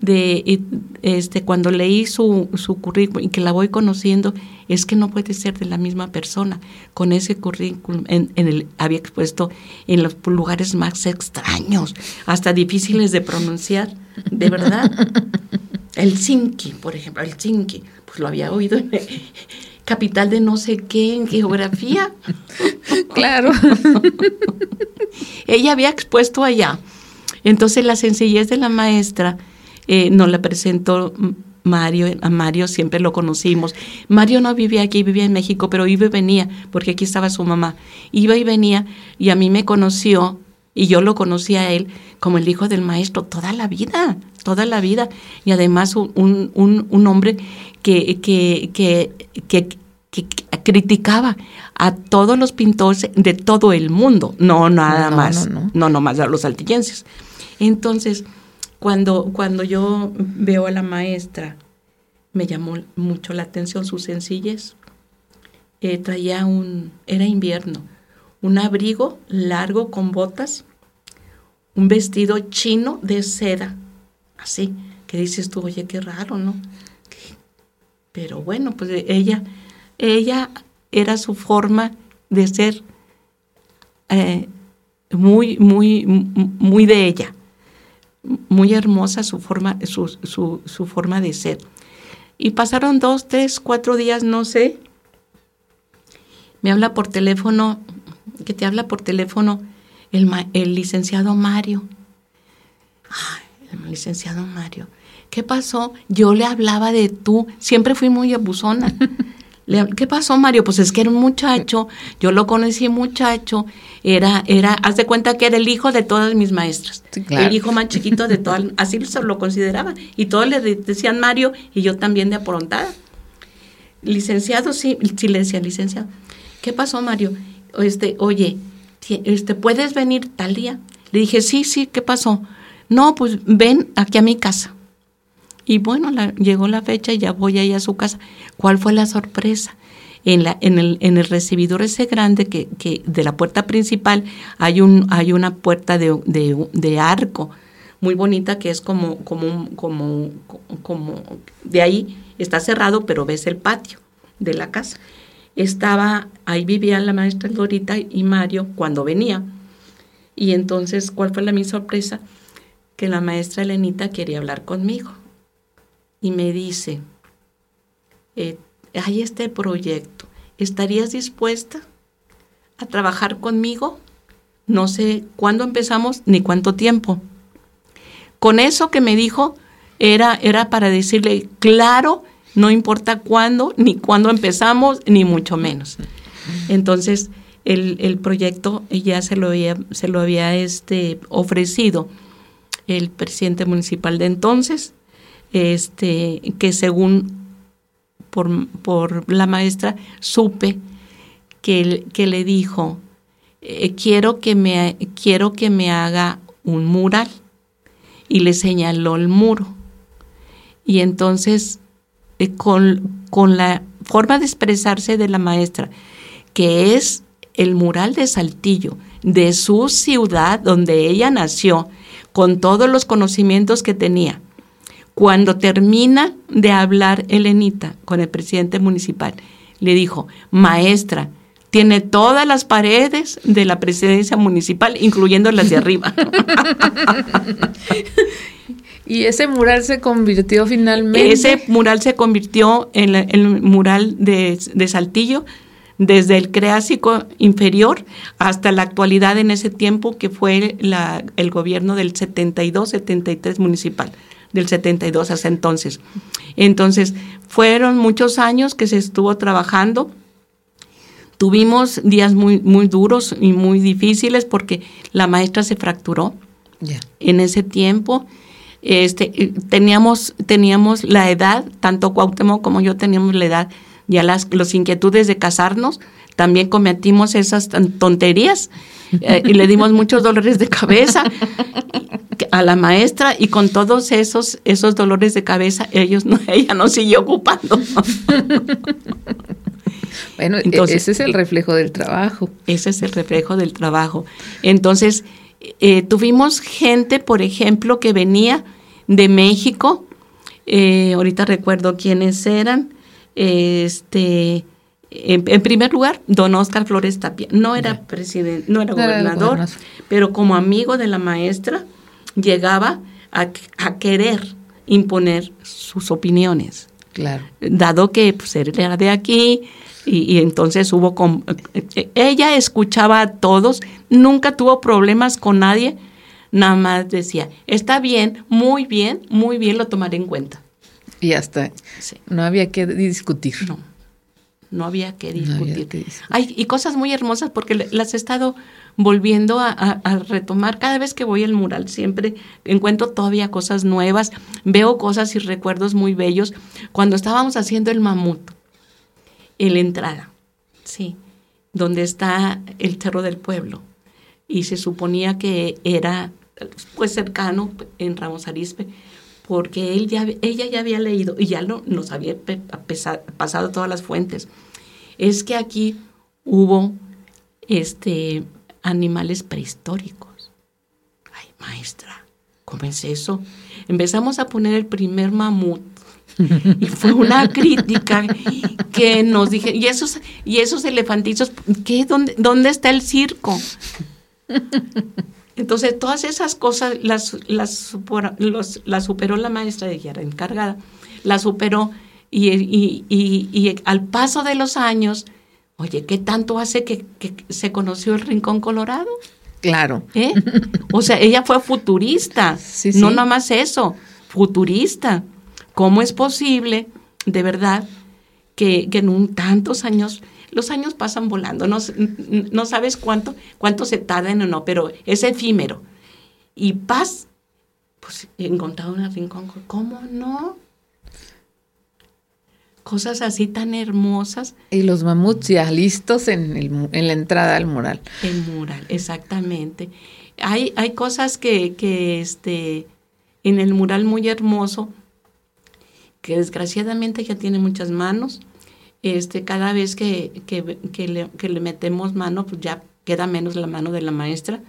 de este cuando leí su, su currículum y que la voy conociendo, es que no puede ser de la misma persona. Con ese currículum en, el, había expuesto en los lugares más extraños, hasta difíciles de pronunciar, de verdad. [laughs] El Zinki, por ejemplo, el Zinki, pues lo había oído en, [laughs] capital de no sé qué en geografía. [laughs] claro. Ella había expuesto allá. Entonces la sencillez de la maestra eh, nos la presentó Mario, a Mario siempre lo conocimos. Mario no vivía aquí, vivía en México, pero iba y venía, porque aquí estaba su mamá. Iba y venía y a mí me conoció y yo lo conocí a él como el hijo del maestro toda la vida, toda la vida. Y además un, un, un hombre que, que, que, que, criticaba a todos los pintores de todo el mundo, no nada más, no, no, no, más a los altillenses. Entonces, cuando, cuando yo veo a la maestra, me llamó mucho la atención su sencillez. Eh, traía un, era invierno, un abrigo largo con botas, un vestido chino de seda, así, que dices tú, oye, qué raro, ¿no? Pero bueno, pues ella ella era su forma de ser eh, muy, muy, muy de ella, muy hermosa su forma, su, su, forma de ser. Y pasaron dos, tres, cuatro días, no sé. Me habla por teléfono, que te habla por teléfono el, el licenciado Mario. Ay, el licenciado Mario. ¿Qué pasó? Yo le hablaba de tú, siempre fui muy abusona. [laughs] ¿Qué pasó, Mario? Pues es que era un muchacho, yo lo conocí muchacho, era, era, haz de cuenta que era el hijo de todas mis maestras, el hijo más chiquito de todas, [laughs] así lo consideraban, y todos le decían Mario, y yo también de aprontada. Licenciado, sí, silencia, licenciado. ¿Qué pasó, Mario? Este, oye, este, ¿puedes venir tal día? Le dije, sí, sí, ¿qué pasó? No, pues ven aquí a mi casa. Y bueno, llegó la fecha y ya voy ahí a su casa. ¿Cuál fue la sorpresa? En, la, en, el, en el recibidor ese grande que, que de la puerta principal hay, un, hay una puerta de, de, arco muy bonita que es como, como, como, como, de ahí está cerrado, pero ves el patio de la casa. Estaba, ahí vivía la maestra Dorita y Mario cuando venía. Y entonces, ¿cuál fue la mi sorpresa? Que la maestra Elenita quería hablar conmigo y me dice, eh, hay este proyecto, ¿estarías dispuesta a trabajar conmigo? No sé cuándo empezamos ni cuánto tiempo. Con eso que me dijo, era, era para decirle, claro, no importa cuándo, ni cuándo empezamos, ni mucho menos. Entonces, el, el proyecto ya se lo había, se lo había este, ofrecido el presidente municipal de entonces, este, que según por, por la maestra supe que, que le dijo, eh, quiero, que me, quiero que me haga un mural. Y le señaló el muro. Y entonces, eh, con, con la forma de expresarse de la maestra, que es el mural de Saltillo, de su ciudad donde ella nació, con todos los conocimientos que tenía. Cuando termina de hablar Elenita con el presidente municipal, le dijo, maestra, tiene todas las paredes de la presidencia municipal, incluyendo las de arriba. [laughs] y ese mural se convirtió finalmente. Ese mural se convirtió en el mural de, de Saltillo, desde el Creásico inferior hasta la actualidad en ese tiempo que fue la, el gobierno del 72-73 municipal, del 72 hasta entonces. Entonces, fueron muchos años que se estuvo trabajando. Tuvimos días muy, muy duros y muy difíciles porque la maestra se fracturó en ese tiempo. Este, teníamos, teníamos la edad, tanto Cuauhtémoc como yo teníamos la edad ya las los inquietudes de casarnos, también cometimos esas tonterías eh, y le dimos muchos dolores de cabeza a la maestra y con todos esos esos dolores de cabeza ellos no, [laughs] ella no siguió ocupando. bueno, e-, Entonces, ese es el reflejo del trabajo. Ese es el reflejo del trabajo. Entonces, eh, tuvimos gente, por ejemplo, que venía de México, eh, ahorita recuerdo quiénes eran, este, en, primer lugar, don Oscar Flores Tapia. No era presidente, no era gobernador, pero como amigo de la maestra, llegaba a, querer imponer sus opiniones. Claro. Dado que pues, él era de aquí, y, entonces hubo con, ella escuchaba a todos, nunca tuvo problemas con nadie, nada más decía, está bien, muy bien, muy bien, lo tomaré en cuenta. Y hasta no había que discutir. No, no había que discutir. Hay, y cosas muy hermosas porque las he estado volviendo a, retomar. Cada vez que voy al mural siempre encuentro todavía cosas nuevas, veo cosas y recuerdos muy bellos. Cuando estábamos haciendo el mamut, en la entrada, sí, donde está el Cerro del Pueblo, y se suponía que era pues cercano en Ramos Arispe, porque él ya, ella ya había leído y ya lo, nos había pasado todas las fuentes. Es que aquí hubo este, animales prehistóricos. Ay, maestra, ¿cómo es eso? Empezamos a poner el primer mamut y fue una [laughs] crítica que nos dije, ¿y esos, y esos elefantizos, ¿qué? ¿Dónde, ¿Dónde está el circo? Entonces, todas esas cosas las, las, superó la maestra, ella era encargada, la superó y, al paso de los años, oye, ¿qué tanto hace que, se conoció el Rincón Colorado? Claro. ¿Eh? O sea, ella fue futurista, no nada más eso, futurista. ¿Cómo es posible, de verdad, que, que en un tantos años los años pasan volando, no, no sabes cuánto, cuánto se tarda en o no, pero es efímero. Y paz, pues he encontrado una rincón, ¿cómo no? Cosas así tan hermosas. Y los mamuts ya listos en, el, en la entrada al mural. El mural, exactamente. Hay, hay cosas que, que este, en el mural muy hermoso, que desgraciadamente ya tiene muchas manos, este, cada vez que, que, le, metemos mano, pues ya queda menos la mano de la maestra.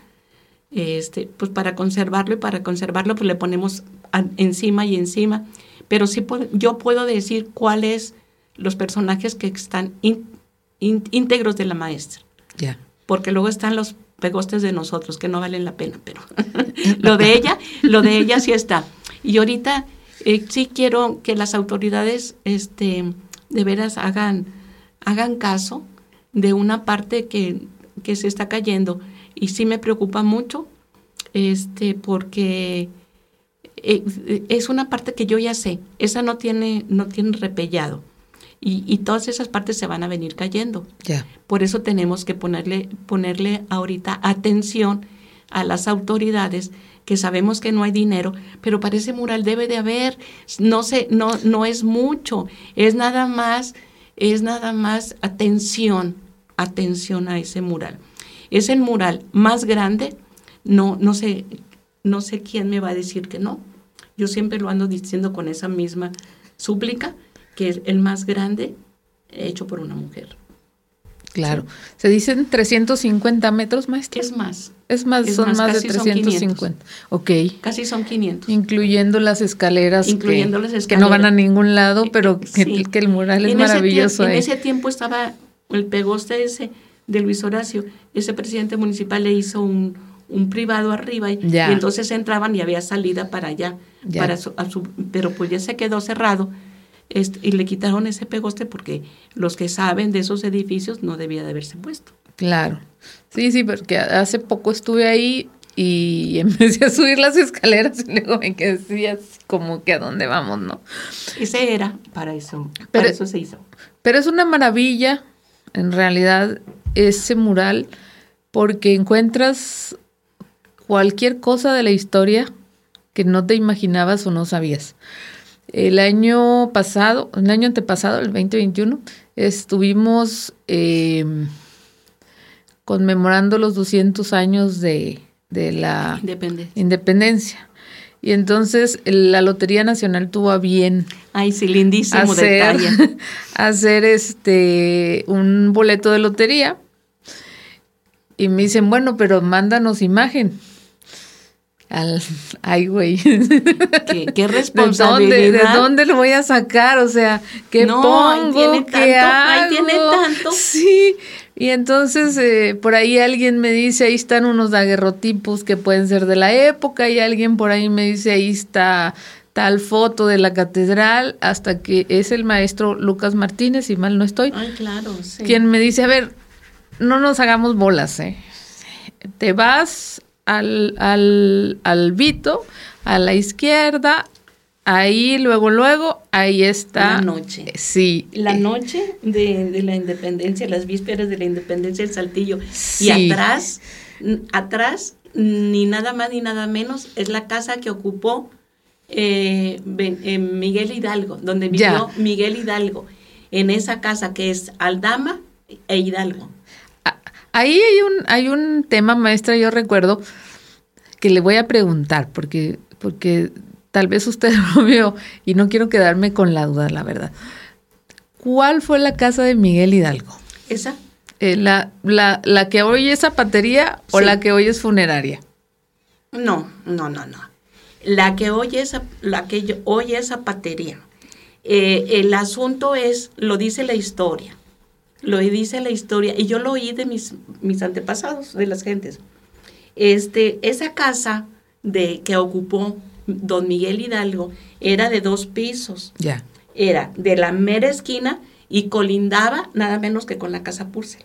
Este, pues para conservarlo y para conservarlo, pues le ponemos encima y encima. Pero sí yo puedo decir cuáles los personajes que están íntegros de la maestra. Ya. Porque luego están los pegostes de nosotros que no valen la pena, pero [laughs] lo de ella, lo de ella sí está. Y ahorita Eh, sí quiero que las autoridades este, de veras hagan, hagan caso de una parte que, que se está cayendo. Y sí me preocupa mucho este, porque eh, es una parte que yo ya sé, esa no tiene, no tiene repellado. Y, y, todas esas partes se van a venir cayendo. Por eso tenemos que ponerle, ponerle ahorita atención a las autoridades que sabemos que no hay dinero, pero para ese mural debe de haber, no sé, no, no es mucho, es nada más, es nada más atención, atención a ese mural. Es el mural más grande, no, no sé, no sé quién me va a decir que no. Yo siempre lo ando diciendo con esa misma súplica, que es el más grande hecho por una mujer. Claro. Se dicen 350 metros, maestro. Es más. Es más, Es son más, más, de casi son 350. Ok. Casi son 500. Incluyendo las escaleras. Incluyendo que, las Que no escaleras. van a ningún lado, pero que, Sí. que el mural es En ese maravilloso En ahí. ese tiempo estaba el pegoste ese de Luis Horacio. Ese presidente municipal le hizo un, un privado arriba y, y entonces entraban y había salida para allá. Ya. Para su- a su- pero pues ya se quedó cerrado y le quitaron ese pegoste porque los que saben de esos edificios no debía de haberse puesto. Claro. Sí, sí, porque hace poco estuve ahí y [laughs] empecé a subir las escaleras y luego me quedé así, así como que a dónde vamos, ¿no? Ese era para eso, Pero- para eso se hizo. Pero es una maravilla, en realidad, ese mural, porque encuentras cualquier cosa de la historia que no te imaginabas o no sabías. El año pasado, el año antepasado, el 2021, estuvimos eh, conmemorando los 200 años de, de la Independencia. independencia. Y entonces la Lotería Nacional tuvo a bien Ay, sí, lindísimo hacer, detalle. [laughs] hacer este un boleto de lotería. Y me dicen, bueno, pero mándanos imagen. Al, ay, güey. Qué, qué [laughs] ¿De responsabilidad. dónde, ¿De dónde lo voy a sacar? O sea, ¿qué No, ahí pongo? tiene ¿Qué tanto, ahí tiene hago? tanto. Sí. Y entonces eh, por ahí alguien me dice, ahí están unos daguerrotipos que pueden ser de la época, y alguien por ahí me dice, ahí está tal foto de la catedral, hasta que es el maestro Lucas Martínez, si mal no estoy, Ay, claro, sí. quien me dice, a ver, no nos hagamos bolas, ¿eh? Te vas al, al, al Vito, a la izquierda, ahí, luego, luego, ahí está. La noche. Sí. La noche de, de la independencia, las vísperas de la independencia del Saltillo. Sí. Y atrás, atrás, ni nada más ni nada menos, es la casa que ocupó eh, Ben- eh, Miguel Hidalgo, donde vivió Ya. Miguel Hidalgo. En esa casa que es Aldama e Hidalgo. Ah, Ahí hay un, hay un tema, maestra, yo recuerdo, que le voy a preguntar, porque, porque tal vez usted [laughs] lo vio y no quiero quedarme con la duda, la verdad. ¿Cuál fue la casa de Miguel Hidalgo? ¿Esa? Eh, la, la, ¿La que hoy es zapatería o Sí. la que hoy es funeraria? No, no, no, no. La que hoy es, la que hoy es zapatería. Eh, el asunto es, lo dice la historia, lo dice la historia, y yo lo oí de mis, mis antepasados, de las gentes. Este, esa casa de, que ocupó don Miguel Hidalgo era de dos pisos, Ya. era de la mera esquina y colindaba nada menos que con la casa Purcell.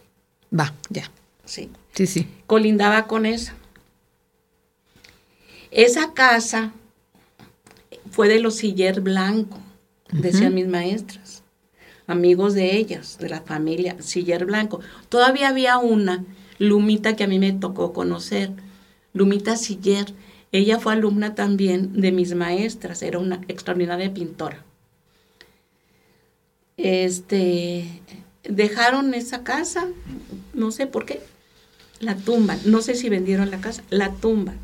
Va, ya. Sí Sí, sí. colindaba con esa. Esa casa fue de los Siller Blanco, decían mis maestras, amigos de ellas, de la familia Siller Blanco. Todavía había una, Lumita, que a mí me tocó conocer, Lumita Siller. Ella fue alumna también de mis maestras, era una extraordinaria pintora. Este, dejaron esa casa, no sé por qué, la tumban. No sé si vendieron la casa, la tumban.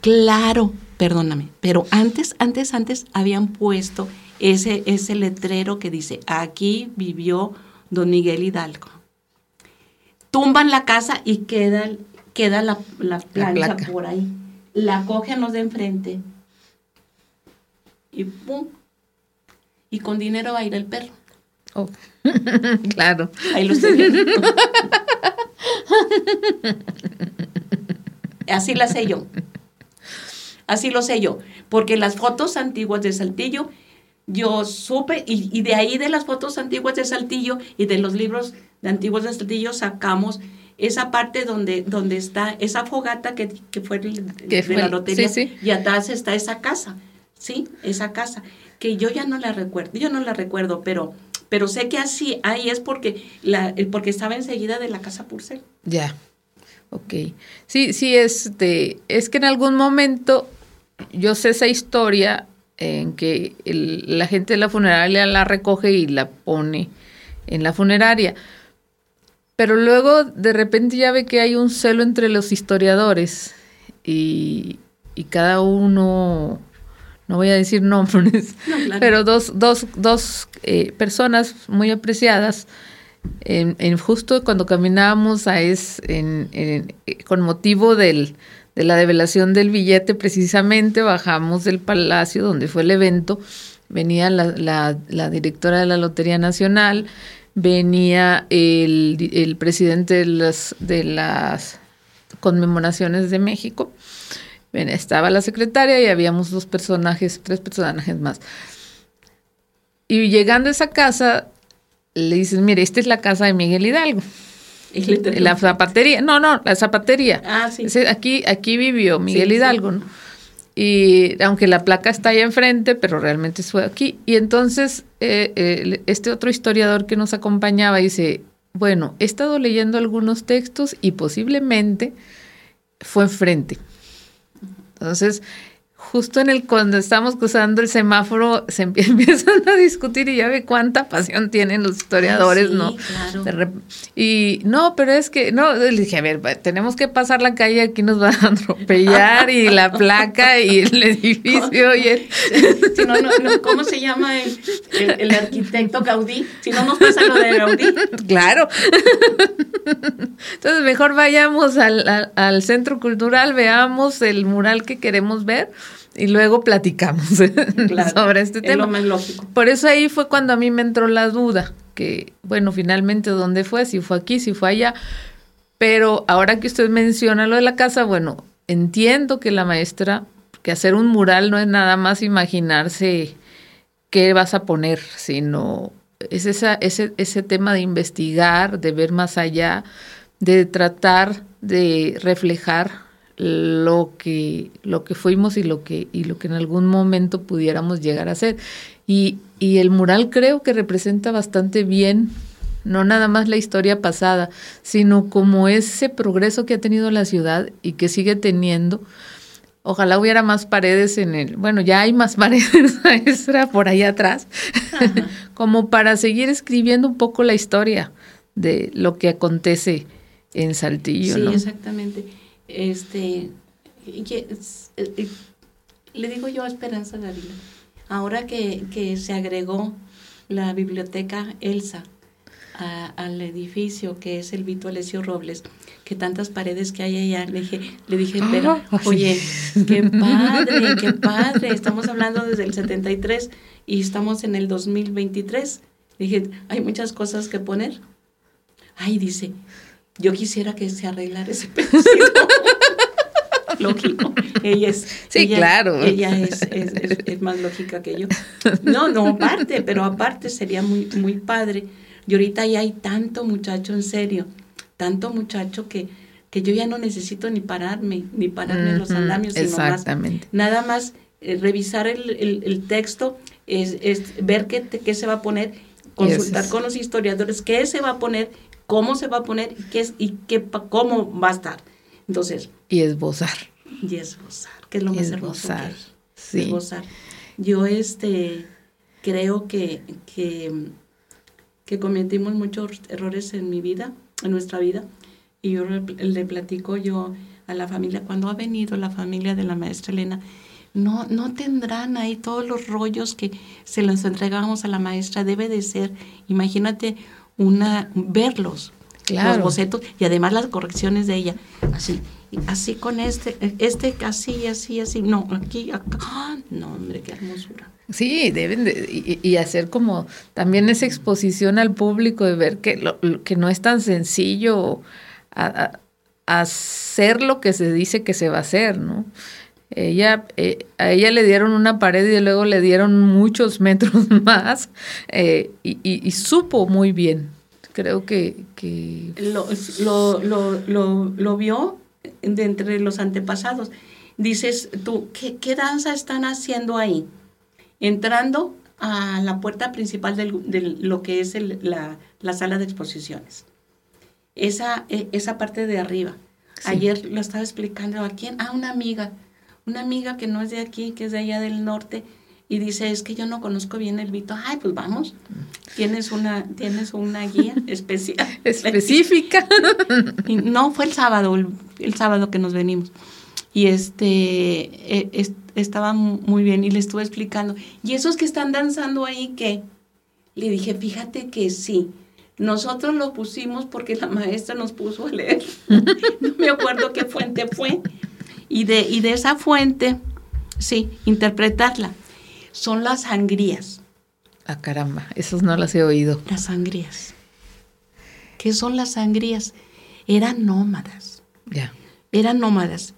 Claro, perdóname, pero antes, antes, antes habían puesto ese, ese letrero que dice, aquí vivió don Miguel Hidalgo. Tumban la casa y queda, queda la, la plancha placa. por ahí. La cogen los de enfrente y pum. Y con dinero va a ir el perro. Oh. [laughs] claro. Ahí lo estoy viendo. Así la sé yo. Así lo sé yo. porque las fotos antiguas de Saltillo, yo supe, y, y de ahí de las fotos antiguas de Saltillo y de los libros de antiguos de Saltillo sacamos esa parte donde, donde está esa fogata que, que fue, de la lotería y atrás está esa casa, ¿sí? Esa casa, que yo ya no la recuerdo, yo no la recuerdo, pero, pero sé que así, ahí es porque, la, porque estaba enseguida de la casa Purcell. Ya, ok. Sí, sí, este, es que en algún momento yo sé esa historia en que la gente de la funeraria la recoge y la pone en la funeraria. Pero luego de repente ya ve que hay un celo entre los historiadores y, cada uno, no voy a decir nombres, [laughs] pero dos, dos, dos eh, personas muy apreciadas, en, justo cuando caminábamos a es, en, con motivo del, de la develación del billete, precisamente bajamos del palacio donde fue el evento, venía la, directora de la Lotería Nacional, venía el, presidente de las, de las conmemoraciones de México, estaba la secretaria y habíamos dos personajes, tres personajes más. Y llegando a esa casa, le dicen, mire, esta es la casa de Miguel Hidalgo. La zapatería, no, no, la zapatería. Ah, sí. Aquí, aquí vivió Miguel Hidalgo, ¿no? y aunque la placa está ahí enfrente, pero realmente fue aquí. Y entonces eh, este otro historiador que nos acompañaba dice, bueno, he estado leyendo algunos textos y posiblemente fue enfrente. Entonces, justo en el cuando estamos cruzando el semáforo se [laughs] empiezan a discutir y ya ve cuánta pasión tienen los historiadores, ¿no? Claro. Y no, pero es que no, le dije, a ver, tenemos que pasar la calle, aquí nos van a atropellar y la placa y el [laughs] edificio y el si no, no, ¿cómo se llama el, el, arquitecto Gaudí? Si no nos pasa lo de Gaudí. Claro. Entonces mejor vayamos al, al centro cultural, veamos el mural que queremos ver y luego platicamos [laughs] sobre este tema. lógico. Por eso ahí fue cuando a mí me entró la duda, que bueno, finalmente dónde fue, si fue aquí, si fue allá. Pero ahora que usted menciona lo de la casa, bueno, entiendo que la maestra, que hacer un mural no es nada más imaginarse qué vas a poner, sino es esa, ese, ese tema de investigar, de ver más allá, de tratar de reflejar lo que, lo que fuimos y lo que, y lo que en algún momento pudiéramos llegar a ser. Y, y el mural creo que representa bastante bien no nada más la historia pasada, sino como ese progreso que ha tenido la ciudad y que sigue teniendo. Ojalá hubiera más paredes en el, bueno, ya hay más [laughs] paredes maestra por ahí atrás, [laughs] como para seguir escribiendo un poco la historia de lo que acontece en Saltillo. Sí, exactamente este, eh, le digo yo a Esperanza Dávila, ahora que, se agregó la biblioteca Elsa al edificio que es el Vito Alessio Robles, que tantas paredes que hay allá, le dije, le dije, pero, ah, oye, qué padre, qué padre, estamos hablando desde el 73 y estamos en el 2023. Le dije, hay muchas cosas que poner. Ay, dice, yo quisiera que se arreglara ese [laughs] pedacito. [laughs] Lógico. Ella es. Sí, claro. Ella es, es, más lógica que yo. No, no, aparte, pero aparte sería muy, muy padre. Y ahorita ya hay tanto muchacho, en serio, tanto muchacho que, que yo ya no necesito ni pararme, ni pararme en los andamios, sino exactamente. nada más eh, revisar el, el, texto, es, es ver qué, qué se va a poner, consultar con los historiadores qué se va a poner cómo se va a poner y, qué es, y qué, cómo va a estar. Entonces. Y esbozar. Y esbozar, que es lo más hermoso. Sí. Esbozar. Yo este, creo que, que, que cometimos muchos errores en mi vida, en nuestra vida, y yo le platico yo a la familia, cuando ha venido la familia de la maestra Elena, no, no tendrán ahí todos los rollos que se los entregamos a la maestra, debe de ser, imagínate una verlos, los bocetos y además las correcciones de ella, así, así con este, este así, así, así, no, aquí, acá, ¡ah! no, hombre, qué hermosura. Sí, deben de, y, hacer como también esa exposición al público de ver que, lo, que no es tan sencillo hacer lo que se dice que se va a hacer, ¿no? Ella, eh, a ella le dieron una pared y luego le dieron muchos [laughs] metros más eh, y, supo muy bien. Creo que... Lo, lo, vio de entre los antepasados. Dices tú, ¿qué, qué danza están haciendo ahí? Entrando a la puerta principal de lo que es la, la, sala de exposiciones. Esa, e, esa parte de arriba. Ayer lo estaba explicando a quién, a una amiga, una amiga que no es de aquí, que es de allá del norte, y dice, es que yo no conozco bien el Vito. Ay, pues vamos. Tienes una, tienes una guía [laughs] especial. Específica. [laughs] no, fue el sábado, el, sábado que nos venimos. Y este, e, estaba muy bien y le estuve explicando. ¿Y esos que están danzando ahí qué? Le dije, fíjate que sí. Nosotros lo pusimos porque la maestra nos puso a leer. [laughs] no me acuerdo qué fuente fue. Y de, y de esa fuente, sí, interpretarla. Son las sangrías. Ah, caramba, esos no las he oído. Las sangrías. ¿Qué son las sangrías? Eran nómadas. Ya. Eran nómadas.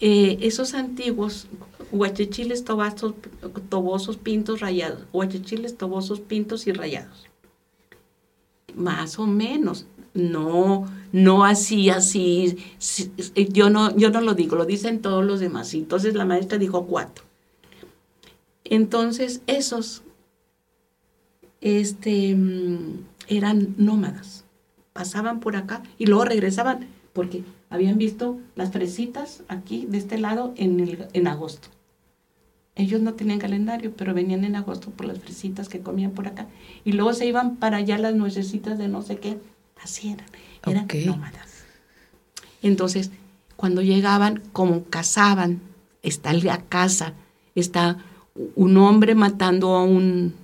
Eh, esos antiguos huachichiles tobosos, pintos, rayados. Huachichiles tobosos, pintos y rayados. Más o menos. No, no así, así. Yo no, yo no lo digo, lo dicen todos los demás. Entonces la maestra dijo cuatro. Entonces esos este, mm, eran nómadas. Pasaban por acá y luego regresaban porque habían visto las fresitas aquí de este lado en, en agosto. Ellos no tenían calendario, pero venían en agosto por las fresitas que comían por acá. Y luego se iban para allá las nuecesitas de no sé qué. Así eran. Eran nómadas. Entonces, cuando llegaban, como cazaban, está la casa, está un hombre matando a un,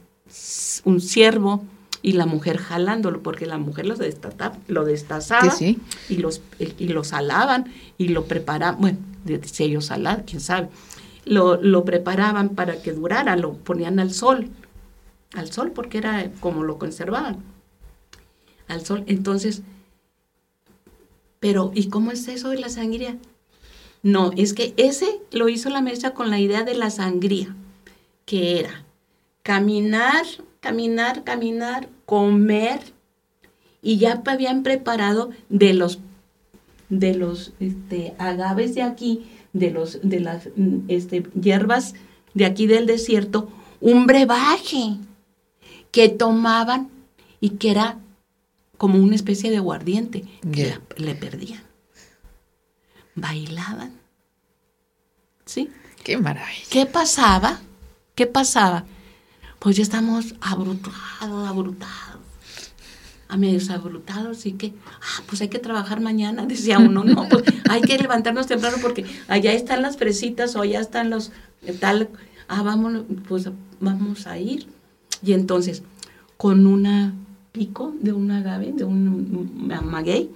un ciervo, y la mujer jalándolo, porque la mujer los destazaba, lo destazaba Y, los, y los salaban y lo preparaban, bueno, si ellos salar, quién sabe, lo, lo preparaban para que durara, lo ponían al sol, al sol porque era como lo conservaban, al sol. Entonces, pero ¿y cómo es eso de la sangría? No, es que ese lo hizo la mesa con la idea de la sangría, que era caminar caminar, caminar, comer, y ya habían preparado de los, de los este, agaves de aquí, de, los, de las este, hierbas de aquí del desierto, un brebaje que tomaban y que era como una especie de guardiente. le perdían. Bailaban. ¿Sí? Qué maravilla. ¿Qué pasaba? ¿Qué pasaba? pues ya estamos abrutados, abrutados, a medios abrutados, y que, ah, pues hay que trabajar mañana, decía uno, no, pues [laughs] hay que levantarnos temprano porque allá están las fresitas o allá están los, eh, tal, ah, vamos, pues vamos a ir. Y entonces, con una pico de un agave, de un maguey,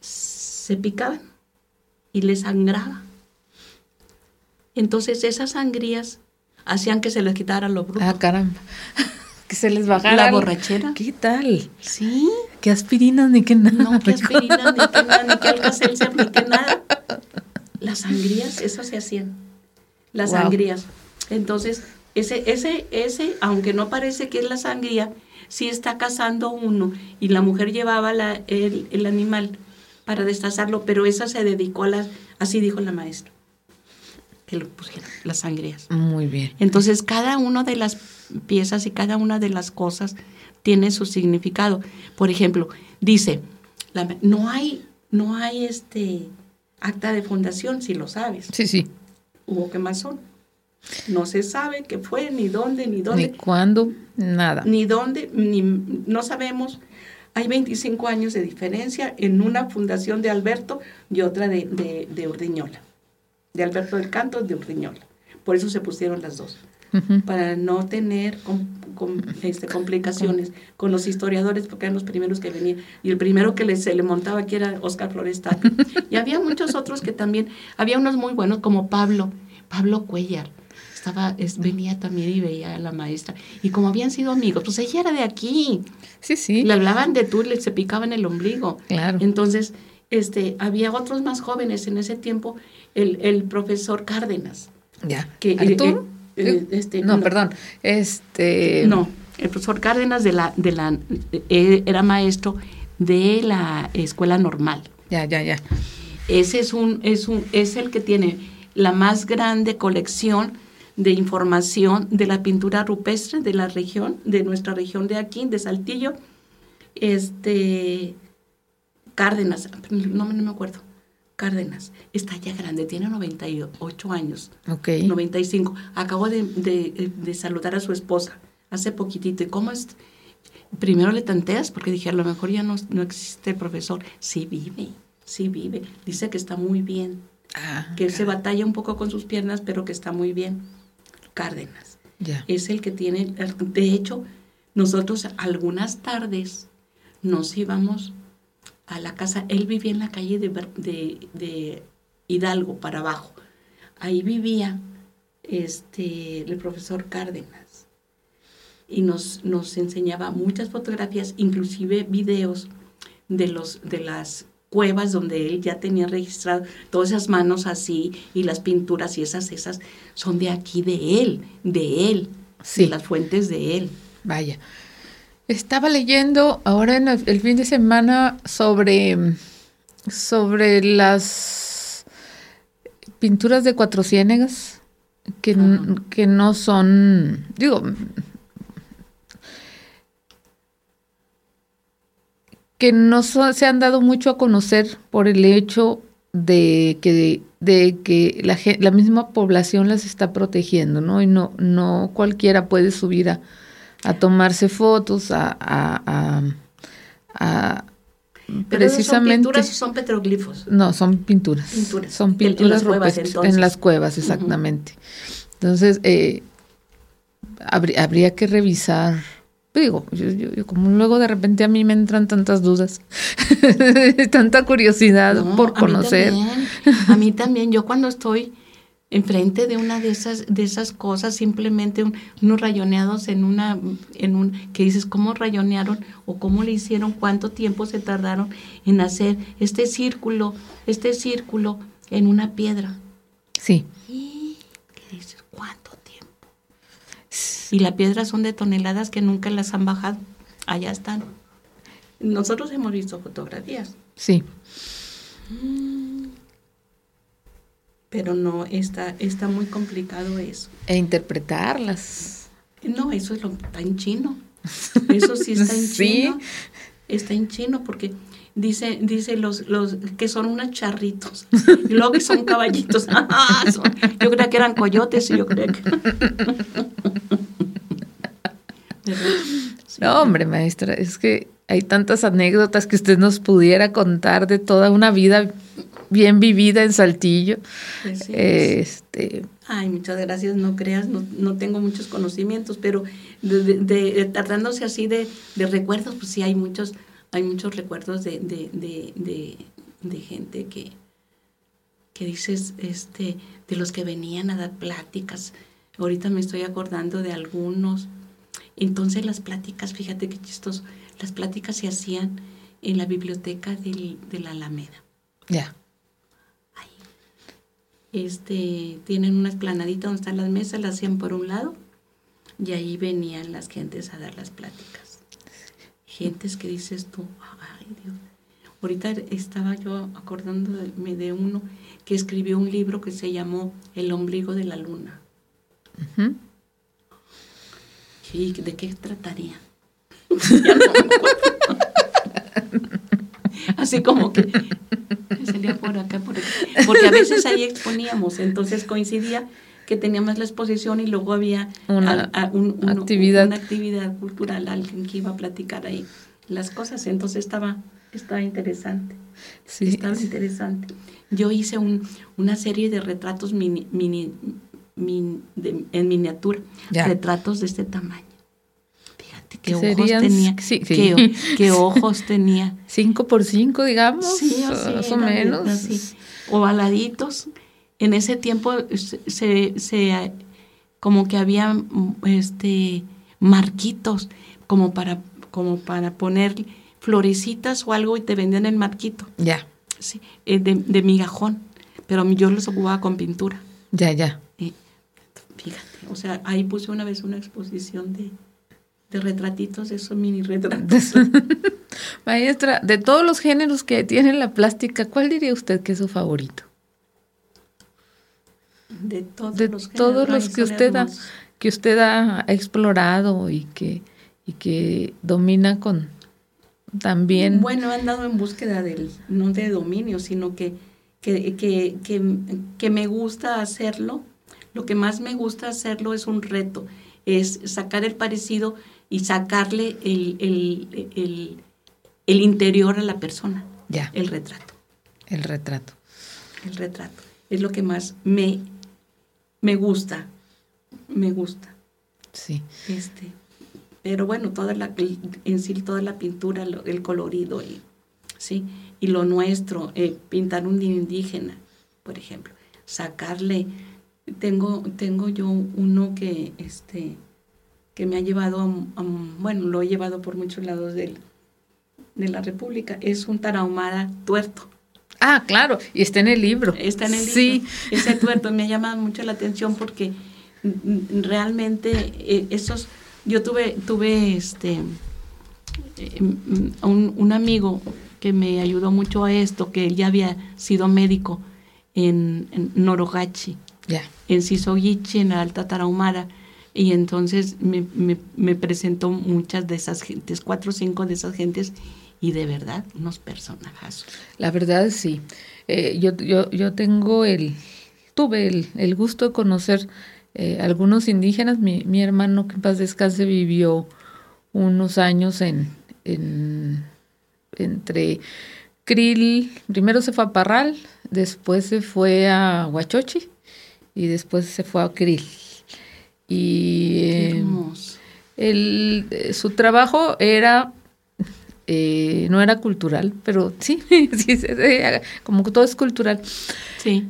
se picaban y les sangraba. Entonces esas sangrías hacían que se les quitara lo bruto. Ah, caramba. [laughs] que se les bajara. La borrachera. ¿Qué tal? Sí. ¿Qué aspirinas ni qué nada? No, qué aspirinas ni qué nada, ni qué [laughs] alcacelser ni qué nada. Las sangrías, eso se hacían. Las sangrías. Entonces, ese, ese, ese, aunque no parece que es la sangría, sí está cazando uno y la mujer llevaba la, el, el animal para destazarlo, pero esa se dedicó a las, así dijo la maestra que lo pusieron, las sangrías. Muy bien. Entonces, cada una de las piezas y cada una de las cosas tiene su significado. Por ejemplo, dice, no hay, no hay este acta de fundación, si lo sabes. Sí, sí. Hubo quemazón. No se sabe qué fue, ni dónde, ni dónde. Ni cuándo, nada. Ni dónde, ni no sabemos. Hay 25 años de diferencia en una fundación de Alberto y otra de, de, de Urdiñola de Alberto del Canto de Urdiñola. Por eso se pusieron las dos, para no tener este, complicaciones con los historiadores, porque eran los primeros que venían. Y el primero que se le montaba aquí era Oscar Florestal. [laughs] y había muchos otros que también, había unos muy buenos como Pablo, Pablo Cuellar. Estaba, venía también y veía a la maestra. Y como habían sido amigos, pues ella era de aquí. Sí, sí. Le hablaban de tú, le se picaban el ombligo. Claro. Entonces, este, había otros más jóvenes en ese tiempo, el, el profesor Cárdenas. Ya. Que, ¿Arturo? eh, eh, este, no, perdón. Este. No, el profesor Cárdenas de la, de la, eh, era maestro de la escuela normal. Ya, ya, ya. Ese es un, es un, es el que tiene la más grande colección de información de la pintura rupestre de la región, de nuestra región de aquí, de Saltillo. Este Cárdenas, no, no me acuerdo. Cárdenas, está ya grande, tiene 98 años. Ok. 95. Acabo de, de- de saludar a su esposa hace poquitito. ¿Y cómo es? Primero le tanteas porque dije, a lo mejor ya no, no existe el profesor. Sí vive, sí vive. Dice que está muy bien, Ah, que se batalla un poco con sus piernas, pero que está muy bien. Cárdenas. Es el que tiene, de hecho, nosotros algunas tardes nos íbamos a la casa, él vivía en la calle de, de- de Hidalgo para abajo. Ahí vivía este, el profesor Cárdenas y nos, nos enseñaba muchas fotografías, inclusive videos de, los, de las cuevas donde él ya tenía registrado todas esas manos así y las pinturas y esas, esas son de aquí, de él, de él, Sí. de las fuentes de él. Vaya. Estaba leyendo ahora en el, fin de semana sobre, sobre las pinturas de Cuatro Ciénegas, que, que no son, digo, que no so- se han dado mucho a conocer por el hecho de que, de que la, la misma población las está protegiendo, ¿no? Y no, no cualquiera puede subir a, a tomarse fotos, a, a, Pero precisamente. son pinturas o son petroglifos. No, son pinturas. Pinturas. Son En- en pinturas las cuevas, rupestres, en las cuevas, exactamente. Entonces, eh, habría, habría que revisar. Digo, yo, yo- yo como luego de repente a mí me entran tantas dudas, [laughs] tanta curiosidad No, por a mí conocer. también, A mí también, yo cuando estoy enfrente de una de esas, de esas cosas, simplemente un- unos rayoneados en una, en un, que dices, ¿cómo rayonearon? o cómo le hicieron, cuánto tiempo se tardaron en hacer este círculo, este círculo en una piedra. Sí, Y que dices, ¿cuánto tiempo? Y la piedra son de toneladas que nunca las han bajado. Allá están. Nosotros hemos visto fotografías. sí. pero no está está muy complicado eso. E interpretarlas. No, eso es lo está en chino. Eso sí está en [laughs] Sí. chino. Está en chino porque dice dice los los que son unos charritos y luego que son caballitos. [laughs] Ah, son- yo creía que eran coyotes y yo creía que. [laughs] No, hombre, maestra, es que hay tantas anécdotas que usted nos pudiera contar de toda una vida bien vivida en Saltillo. Pues sí, Este, Ay, muchas gracias, no creas, no, no tengo muchos conocimientos, pero de, de- de- tratándose así de, de recuerdos, pues sí hay muchos, hay muchos recuerdos de, de, de, de- de gente que, que dices, este, de los que venían a dar pláticas. Ahorita me estoy acordando de algunos. Entonces las pláticas, fíjate qué chistoso, las pláticas se hacían en la biblioteca del- de la Alameda ya. este, tienen una esplanadita donde están las mesas, las hacían por un lado y ahí venían las gentes a dar las pláticas. Gentes que dices tú, ay Dios. Ahorita estaba yo acordándome de uno que escribió un libro que se llamó El ombligo de la luna. Ujú. Sí, ¿de qué trataría? Ya [laughs] no. Así como que salía por acá, por acá. Porque a veces ahí exponíamos, entonces coincidía que teníamos la exposición y luego había Una al- a- un- un- actividad. una actividad cultural, alguien que iba a platicar ahí las cosas, entonces estaba, estaba interesante. Sí. Estaba interesante. Yo hice un, una serie de retratos mini, mini, min- de- en miniatura, Ya. retratos de este tamaño. Fíjate qué ojos serían- tenía. sí, sí. Qué, qué ojos tenía. [laughs] Cinco por cinco, digamos, Sí, así, más o menos. así, ovaladitos. En ese tiempo se, se- se- como que había este marquitos como para como para poner florecitas o algo y te vendían el marquito. Ya. sí, eh, de, de migajón, pero yo los ocupaba con pintura. Ya, ya. Fíjate, o sea, ahí puse una vez una exposición de, de retratitos, esos mini retratos. [laughs] Maestra, de todos los géneros que tiene la plástica, ¿cuál diría usted que es su favorito? De todos de los, todos los que usted ha, que usted ha explorado y que, y que domina con también. Bueno, he andado en búsqueda del, no de dominio, sino que, que, que, que, que me gusta hacerlo. Lo que más me gusta hacerlo es un reto, es sacar el parecido y sacarle el, el, el, el interior a la persona, ya, el retrato. el retrato. El retrato. Es lo que más me, me gusta. Me gusta. Sí. Este, pero bueno, toda la, en sí toda la pintura, el colorido y, ¿sí? y lo nuestro, eh, pintar un indígena, por ejemplo, sacarle, tengo, tengo yo uno que, este, que me ha llevado, a, a- bueno, lo he llevado por muchos lados del, de la República, es un tarahumara tuerto. Ah, claro, y está en el libro. Está en el Sí, libro. Ese tuerto me llama mucho la atención porque realmente eh, esos yo tuve tuve este eh, un, un amigo que me ayudó mucho a esto que él ya había sido médico en, en Norogachi ya. En Sisogichi, en la Alta Tarahumara, y entonces me presentó muchas de esas gentes, cuatro o cinco de esas gentes, y de verdad, unos personajazos. La verdad sí. Eh, yo, yo, yo tengo el, tuve el, el gusto de conocer eh, algunos indígenas. Mi, mi hermano, que en paz descanse, vivió unos años en, en entre Krill, primero se fue a Parral, después se fue a Huachochi y después se fue a Krill. Y eh, el, su trabajo era, eh, no era cultural, pero [laughs] sí, sí, como que todo es cultural. Sí,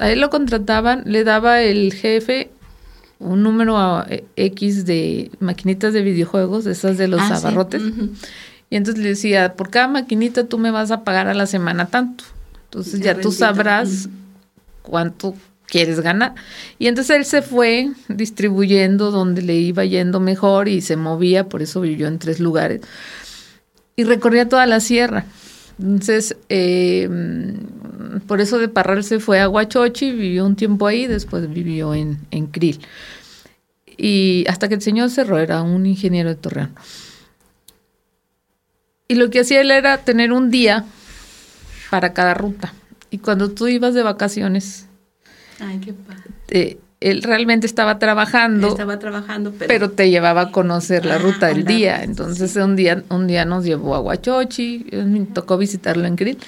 A él lo contrataban, le daba el jefe un número a- eh, X de maquinitas de videojuegos, de esas de los Ah, sí. abarrotes. Y entonces le decía, por cada maquinita tú me vas a pagar a la semana tanto. Entonces Ya ya tú sabrás. Cuánto quieres ganar. Y entonces él se fue distribuyendo donde le iba yendo mejor y se movía, por eso vivió en tres lugares. Y recorría toda la sierra. Entonces, mm, por eso de Parral se fue a Huachochi, vivió un tiempo ahí, después vivió en, en Krill. Y hasta que el señor cerró, era un ingeniero de Torreón. Y lo que hacía él era tener un día para cada ruta. Y cuando tú ibas de vacaciones, Ay, qué padre. eh, él realmente estaba trabajando, Estaba trabajando, pero, pero te llevaba a conocer la Ah, ruta del andar, día. sí. Entonces un día, un día nos llevó a Huachochi, me tocó visitarlo en Krill.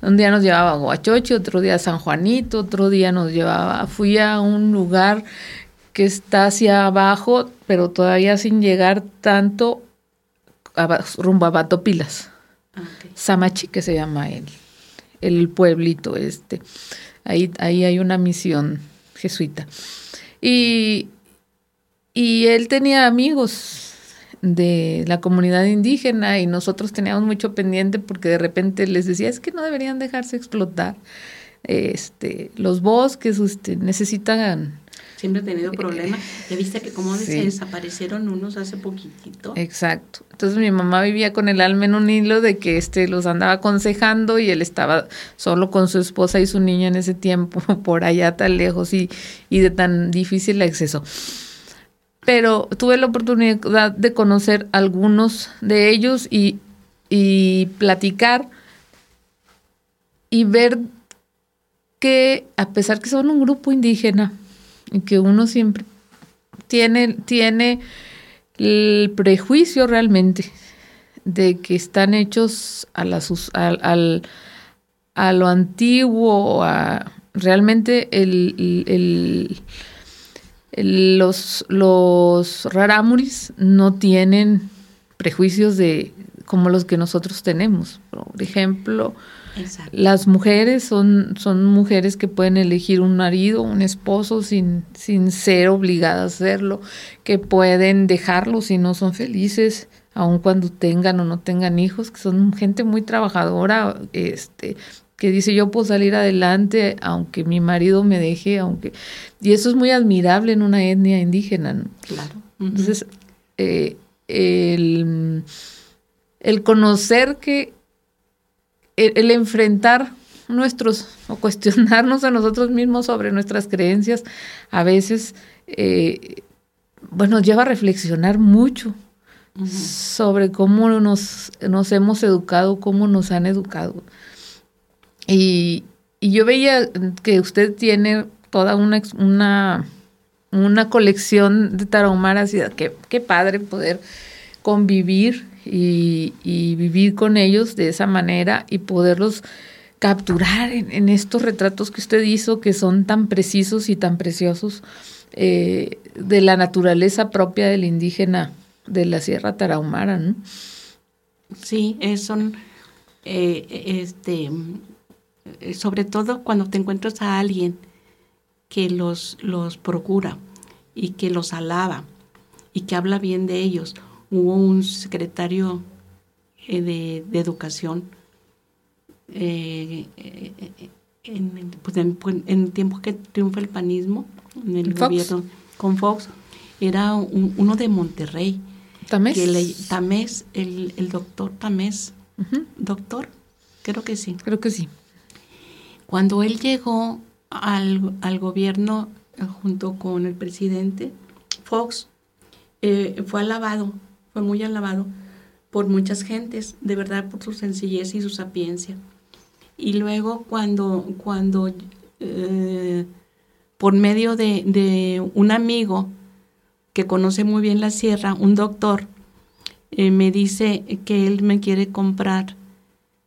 Un día nos llevaba a Huachochi, otro día a San Juanito, otro día nos llevaba, fui a un lugar que está hacia abajo, pero todavía sin llegar tanto a- rumbo a Batopilas. Ah. Samachi, que se llama el, el pueblito este. Ahí, ahí hay una misión jesuita. Y, y él tenía amigos de la comunidad indígena y nosotros teníamos mucho pendiente porque de repente les decía, es que no deberían dejarse explotar. Este, los bosques este, necesitan Siempre he tenido problemas. Ya viste que como Sí. se desaparecieron unos hace poquitito. Exacto. Entonces mi mamá vivía con el alma en un hilo de que este los andaba aconsejando y él estaba solo con su esposa y su niña en ese tiempo, [laughs] por allá tan lejos y, y de tan difícil acceso. Pero tuve la oportunidad de conocer algunos de ellos y, y platicar y ver que a pesar que son un grupo indígena y que uno siempre tiene, tiene el prejuicio realmente de que están hechos a, la a lo antiguo, a, realmente el, el- los, los rarámuris no tienen prejuicios de como los que nosotros tenemos. Por ejemplo, Exacto. las mujeres son, son mujeres que pueden elegir un marido, un esposo sin, sin ser obligadas a hacerlo, que pueden dejarlo si no son felices, aun cuando tengan o no tengan hijos, que son gente muy trabajadora, este, que dice yo puedo salir adelante aunque mi marido me deje, aunque y eso es muy admirable en una etnia indígena. ¿no? Claro. Entonces, eh, el, el, conocer que el, el, enfrentar nuestros o cuestionarnos a nosotros mismos sobre nuestras creencias a veces eh, bueno, lleva a reflexionar mucho uh -huh. sobre cómo nos, nos hemos educado, cómo nos han educado. Y, y yo veía que usted tiene toda una, una, una colección de tarahumaras y qué, qué padre poder convivir y, vivir con ellos de esa manera y poderlos capturar en, estos retratos que usted hizo que son tan precisos y tan preciosos eh, de la naturaleza propia del indígena de la Sierra Tarahumara. Sí, es, son, eh, este, sobre todo cuando te encuentras a alguien que los, los procura y que los alaba y que habla bien de ellos. Hubo un secretario eh, de, de, educación eh, en, pues en, en tiempos que triunfa el panismo, en el Fox. gobierno con Fox, era un, uno de Monterrey. ¿Tamés? Que le, Tamés, el, el doctor Tamés. Uh -huh. ¿Doctor? Creo que sí. Creo que sí. Cuando él llegó al, al gobierno eh, junto con el presidente, Fox, eh, fue alabado, fue muy alabado por muchas gentes, de verdad por su sencillez y su sapiencia. Y luego cuando, cuando eh, por medio de, de, un amigo que conoce muy bien la sierra, un doctor, eh, me dice que él me quiere comprar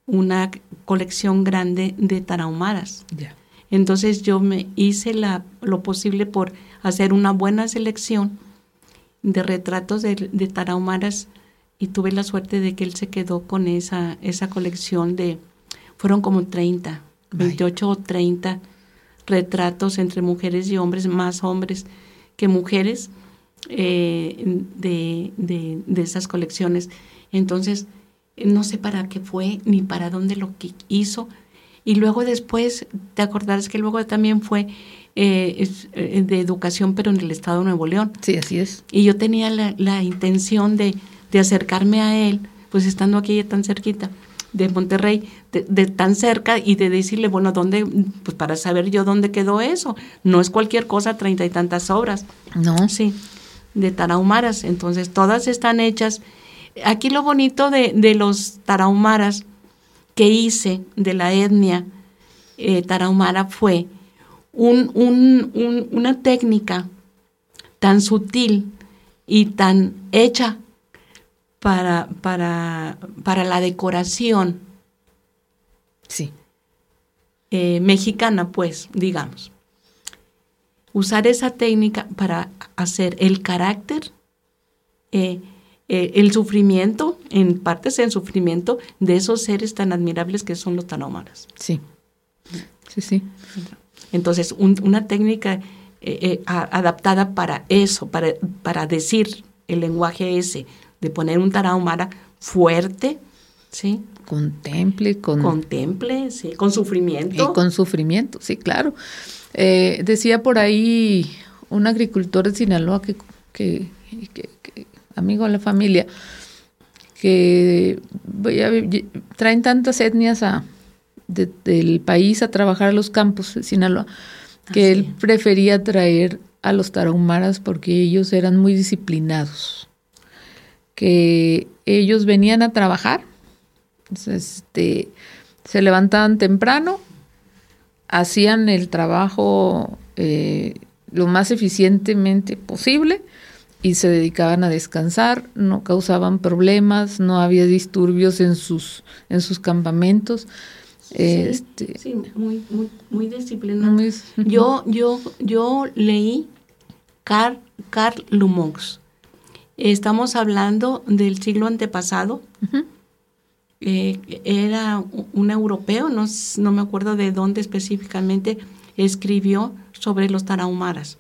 una colección grande de tarahumaras. Yeah. Entonces yo me hice la, lo posible por hacer una buena selección de retratos de, de tarahumaras y tuve la suerte de que él se quedó con esa, esa colección de, fueron como 30, 28 o 30 retratos entre mujeres y hombres, más hombres que mujeres eh, de, de, de, esas colecciones. Entonces, no sé para qué fue ni para dónde lo que hizo. Y luego después, te acordarás que luego también fue eh, de educación, pero en el estado de Nuevo León. Sí, así es. Y yo tenía la, la intención de, de, acercarme a él, pues estando aquí tan cerquita de Monterrey, de, de, tan cerca y de decirle, bueno, ¿dónde? Pues para saber yo dónde quedó eso. No es cualquier cosa, treinta y tantas obras. No. Sí, de tarahumaras. Entonces, todas están hechas. Aquí lo bonito de, de los tarahumaras que hice de la etnia eh, tarahumara fue un, un, un, una técnica tan sutil y tan hecha para, para, para la decoración. Sí. Eh, mexicana, pues, digamos. Usar esa técnica para hacer el carácter, eh, eh, el sufrimiento, en partes el sufrimiento de esos seres tan admirables que son los tarahumaras. Sí. Sí, sí. Entonces, un, una técnica adaptada para eso, para, para decir el lenguaje ese, de poner un tarahumara fuerte, ¿sí? Contemple, con... Contemple, sí, con sufrimiento. Y con sufrimiento, sí, claro. Eh, decía por ahí un agricultor de Sinaloa que, que, que, que amigo de la familia, que traen tantas etnias a, de, del país a trabajar a los campos de Sinaloa, que él prefería traer a los tarahumaras porque ellos eran muy disciplinados que ellos venían a trabajar, este, se levantaban temprano, hacían el trabajo eh, lo más eficientemente posible y se dedicaban a descansar, no causaban problemas, no había disturbios en sus, en sus campamentos. Sí, este, sí muy, muy, muy yo, yo, yo leí Carl, Carl Lumox Estamos hablando del siglo antepasado. Uh -huh. eh, era un europeo, no, no, me acuerdo de dónde específicamente, escribió sobre los tarahumaras.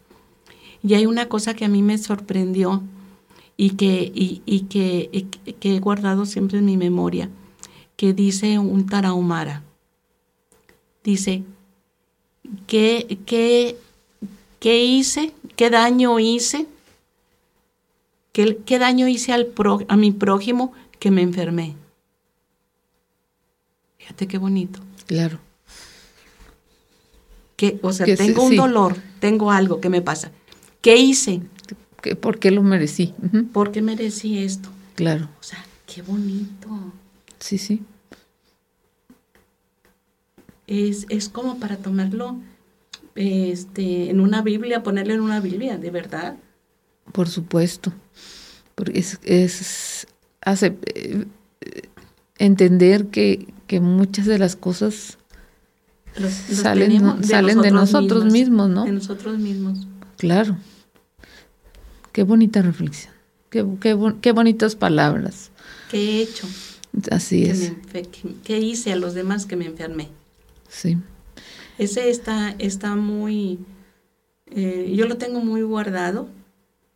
Y hay una cosa que a mí me sorprendió y que, y, que, que, he guardado siempre en mi memoria, que dice un tarahumara. Dice, ¿qué, qué, qué hice? ¿Qué daño hice? ¿Qué, qué daño hice al a mi prójimo que me enfermé? Fíjate qué bonito. Claro. Que, o sea, tengo un dolor, tengo algo que me pasa. ¿Qué hice? ¿Por qué lo merecí? ¿Por qué merecí esto? Claro. O sea, qué bonito. Sí, sí. Es, es como para tomarlo este, en una Biblia, ponerlo en una Biblia, de verdad. Por supuesto. Porque es, es hace, eh, entender que, que, muchas de las cosas salen, salen de nosotros mismos, ¿no? De nosotros mismos. Claro. Qué bonita reflexión. Qué, qué, bonitas palabras. ¿Qué he hecho? Así es. ¿Qué hice a los demás que me enfermé? Sí. Ese está, está muy... Eh, yo lo tengo muy guardado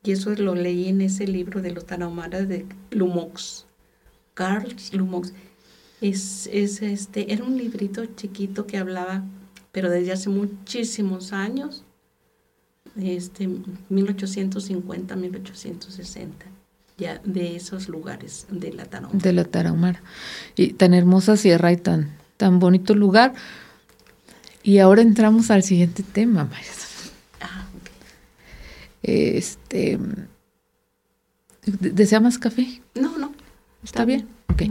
y eso lo leí en ese libro de los tarahumaras de Lumox. Carl Lumox. Es, es, este, era un librito chiquito que hablaba, pero desde hace muchísimos años, este, 1850, 1860, ya de esos lugares de la Tarahumara. De la Tarahumara. Y tan hermosa sierra y tan, tan bonito lugar. Y ahora entramos al siguiente tema, maestra. Ah, Este, ¿Desea más café? No, no. ¿Está, bien? Ok.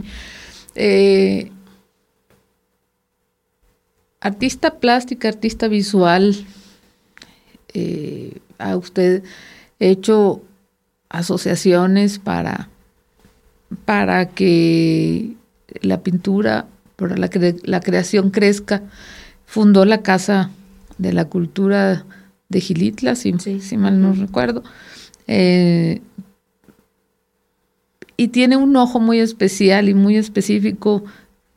Eh, artista plástica, artista visual, eh, ¿ha usted hecho asociaciones para, para que la pintura, para la, la creación crezca? Fundó la Casa de la Cultura de Gilitla, si, mal no recuerdo. Eh, y tiene un ojo muy especial y muy específico.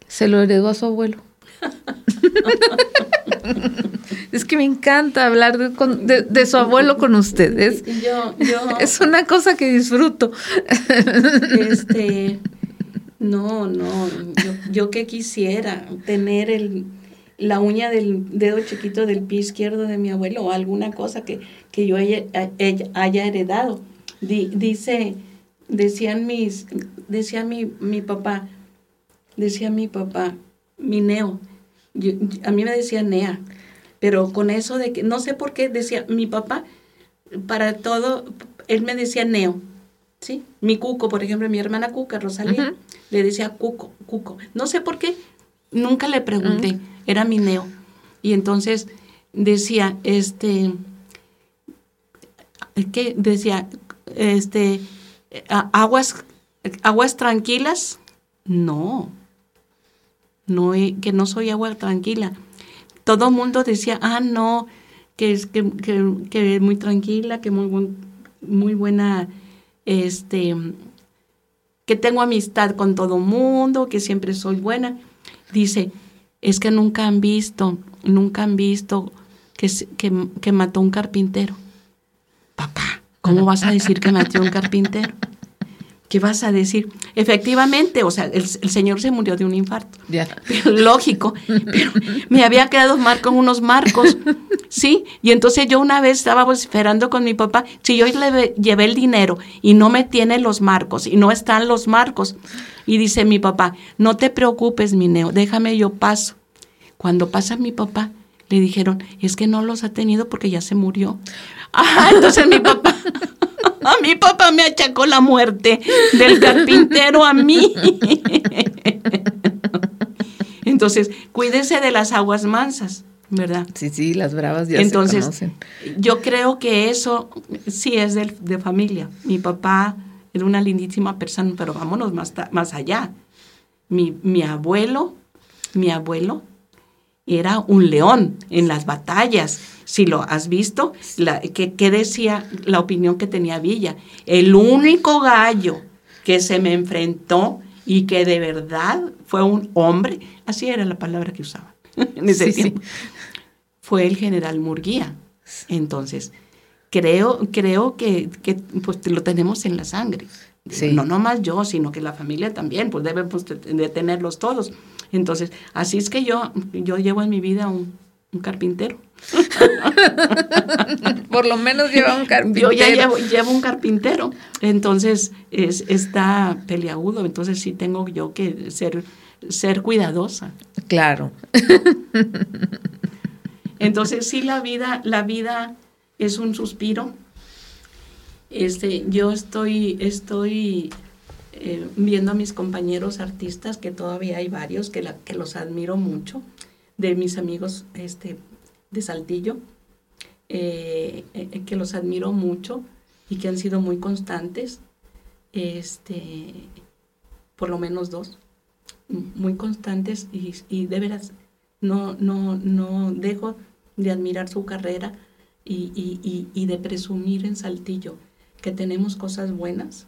Se lo heredó a su abuelo. [laughs] es que me encanta hablar de, su abuelo con ustedes. Es una cosa que disfruto. Este, no, no, yo, que quisiera tener el, la uña del dedo chiquito del pie izquierdo de mi abuelo o alguna cosa que, que yo haya, haya heredado. dice, decían mis, decía mi, mi papá, decía mi papá, mi neo, a mí me decía Nea, pero con eso de que, no sé por qué decía, mi papá, para todo, él me decía Neo, ¿sí? Mi Cuco, por ejemplo, mi hermana Cuca, Rosalía, le decía Cuco, Cuco. No sé por qué, nunca le pregunté, era mi Neo. Y entonces decía, este, ¿qué? Decía, este, aguas, aguas tranquilas, no, no, que no soy agua tranquila. Todo el mundo decía, ah, no, que es que, que, muy tranquila, que muy, muy buena, este, que tengo amistad con todo mundo, que siempre soy buena. Dice, es que nunca han visto, nunca han visto que, que, que mató un carpintero. Papá, ¿cómo vas a decir que mató un carpintero? ¿Qué vas a decir? Efectivamente, o sea, el, señor se murió de un infarto. [laughs] lógico, pero me había quedado mal con unos marcos, ¿sí? Y entonces yo una vez estaba esperando con mi papá, si yo le llevé el dinero y no me tiene los marcos y no están los marcos, y dice mi papá, no te preocupes, mi neo, déjame yo paso. Cuando pasa mi papá, le dijeron, es que no los ha tenido porque ya se murió. Ah, entonces mi papá [laughs] a mi papá me achacó la muerte del carpintero a mí. [laughs] Entonces, cuídense de las aguas mansas, ¿verdad? Sí, sí, las bravas ya Entonces, se conocen. yo creo que eso sí es de, de, familia. Mi papá era una lindísima persona, pero vámonos más, más allá. Mi, mi abuelo, mi abuelo era un león en las batallas. Si lo has visto, ¿qué, decía la opinión que tenía Villa? El único gallo que se me enfrentó y que de verdad fue un hombre, así era la palabra que usaba [laughs] en ese tiempo, fue el general Murguía. Entonces, creo, creo que, que pues, lo tenemos en la sangre. No nomás yo, sino que la familia también, pues debe pues, de tenerlos todos. Entonces, así es que yo, yo llevo en mi vida un, un carpintero. [laughs] Por lo menos lleva un carpintero. Yo ya llevo, un carpintero. Entonces, es, está peliagudo. Entonces, sí tengo yo que ser, ser cuidadosa. Claro. [laughs] Entonces, sí, la vida, la vida es un suspiro. Este, yo estoy, estoy eh, viendo a mis compañeros artistas, que todavía hay varios, que, los admiro mucho, de mis amigos este, de Saltillo, eh, eh, que los admiro mucho y que han sido muy constantes, este, por lo menos dos, muy constantes y, y de veras no, no, no dejo de admirar su carrera y, de presumir en Saltillo que tenemos cosas buenas,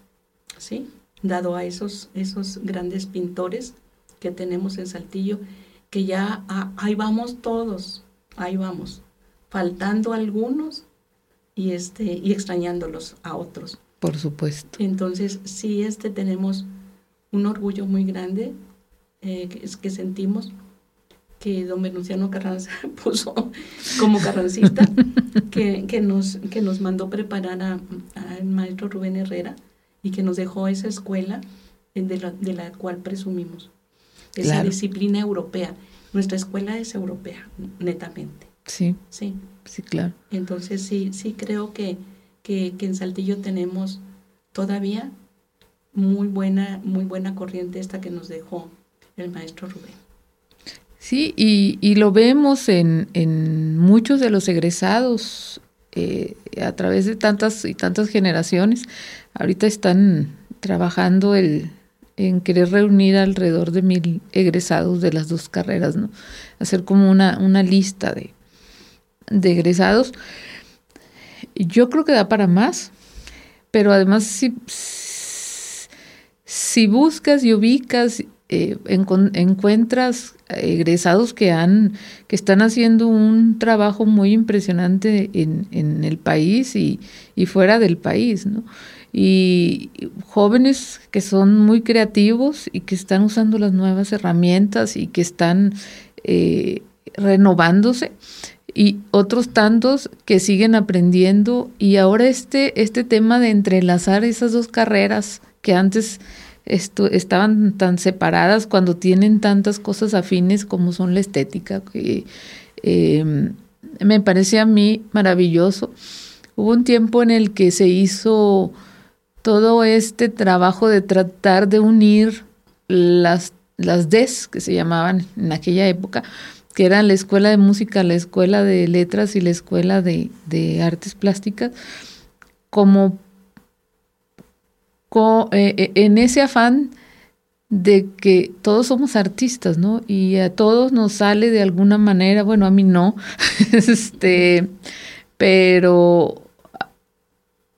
¿sí? Dado a esos, esos grandes pintores que tenemos en Saltillo, que ya ahí vamos todos, ahí vamos, faltando algunos y, este, y extrañándolos a otros. Por supuesto. Entonces, sí, este, tenemos un orgullo muy grande eh, que, que sentimos que don Venustiano Carranza [laughs] puso como carrancista, [laughs] que, que, nos, que nos mandó preparar al maestro Rubén Herrera y que nos dejó esa escuela de la, de la cual presumimos, esa disciplina europea. Nuestra escuela es europea, netamente. Sí. Sí. Sí, claro. Entonces sí, sí creo que, que, que en Saltillo tenemos todavía muy buena, muy buena corriente esta que nos dejó el maestro Rubén. Sí, y, lo vemos en, en, muchos de los egresados eh, a través de tantas y tantas generaciones. Ahorita están trabajando el, en querer reunir alrededor de mil egresados de las dos carreras, ¿no? Hacer como una, una lista de, egresados. Yo creo que da para más, pero además si, si buscas y ubicas eh, encuentras egresados que han que están haciendo un trabajo muy impresionante en, en el país y, y, fuera del país, ¿no? Y jóvenes que son muy creativos y que están usando las nuevas herramientas y que están eh, renovándose y otros tantos que siguen aprendiendo y ahora este este tema de entrelazar esas dos carreras que antes estaban tan separadas cuando tienen tantas cosas afines como son la estética, que em, me parece a mí maravilloso. Hubo un tiempo en el que se hizo todo este trabajo de tratar de unir las, las DES, que se llamaban en aquella época, que eran la escuela de música, la escuela de letras y la escuela de, de artes plásticas, como eh, eh, en ese afán de que todos somos artistas, ¿no? Y a todos nos sale de alguna manera, bueno, a mí no, [laughs] este, pero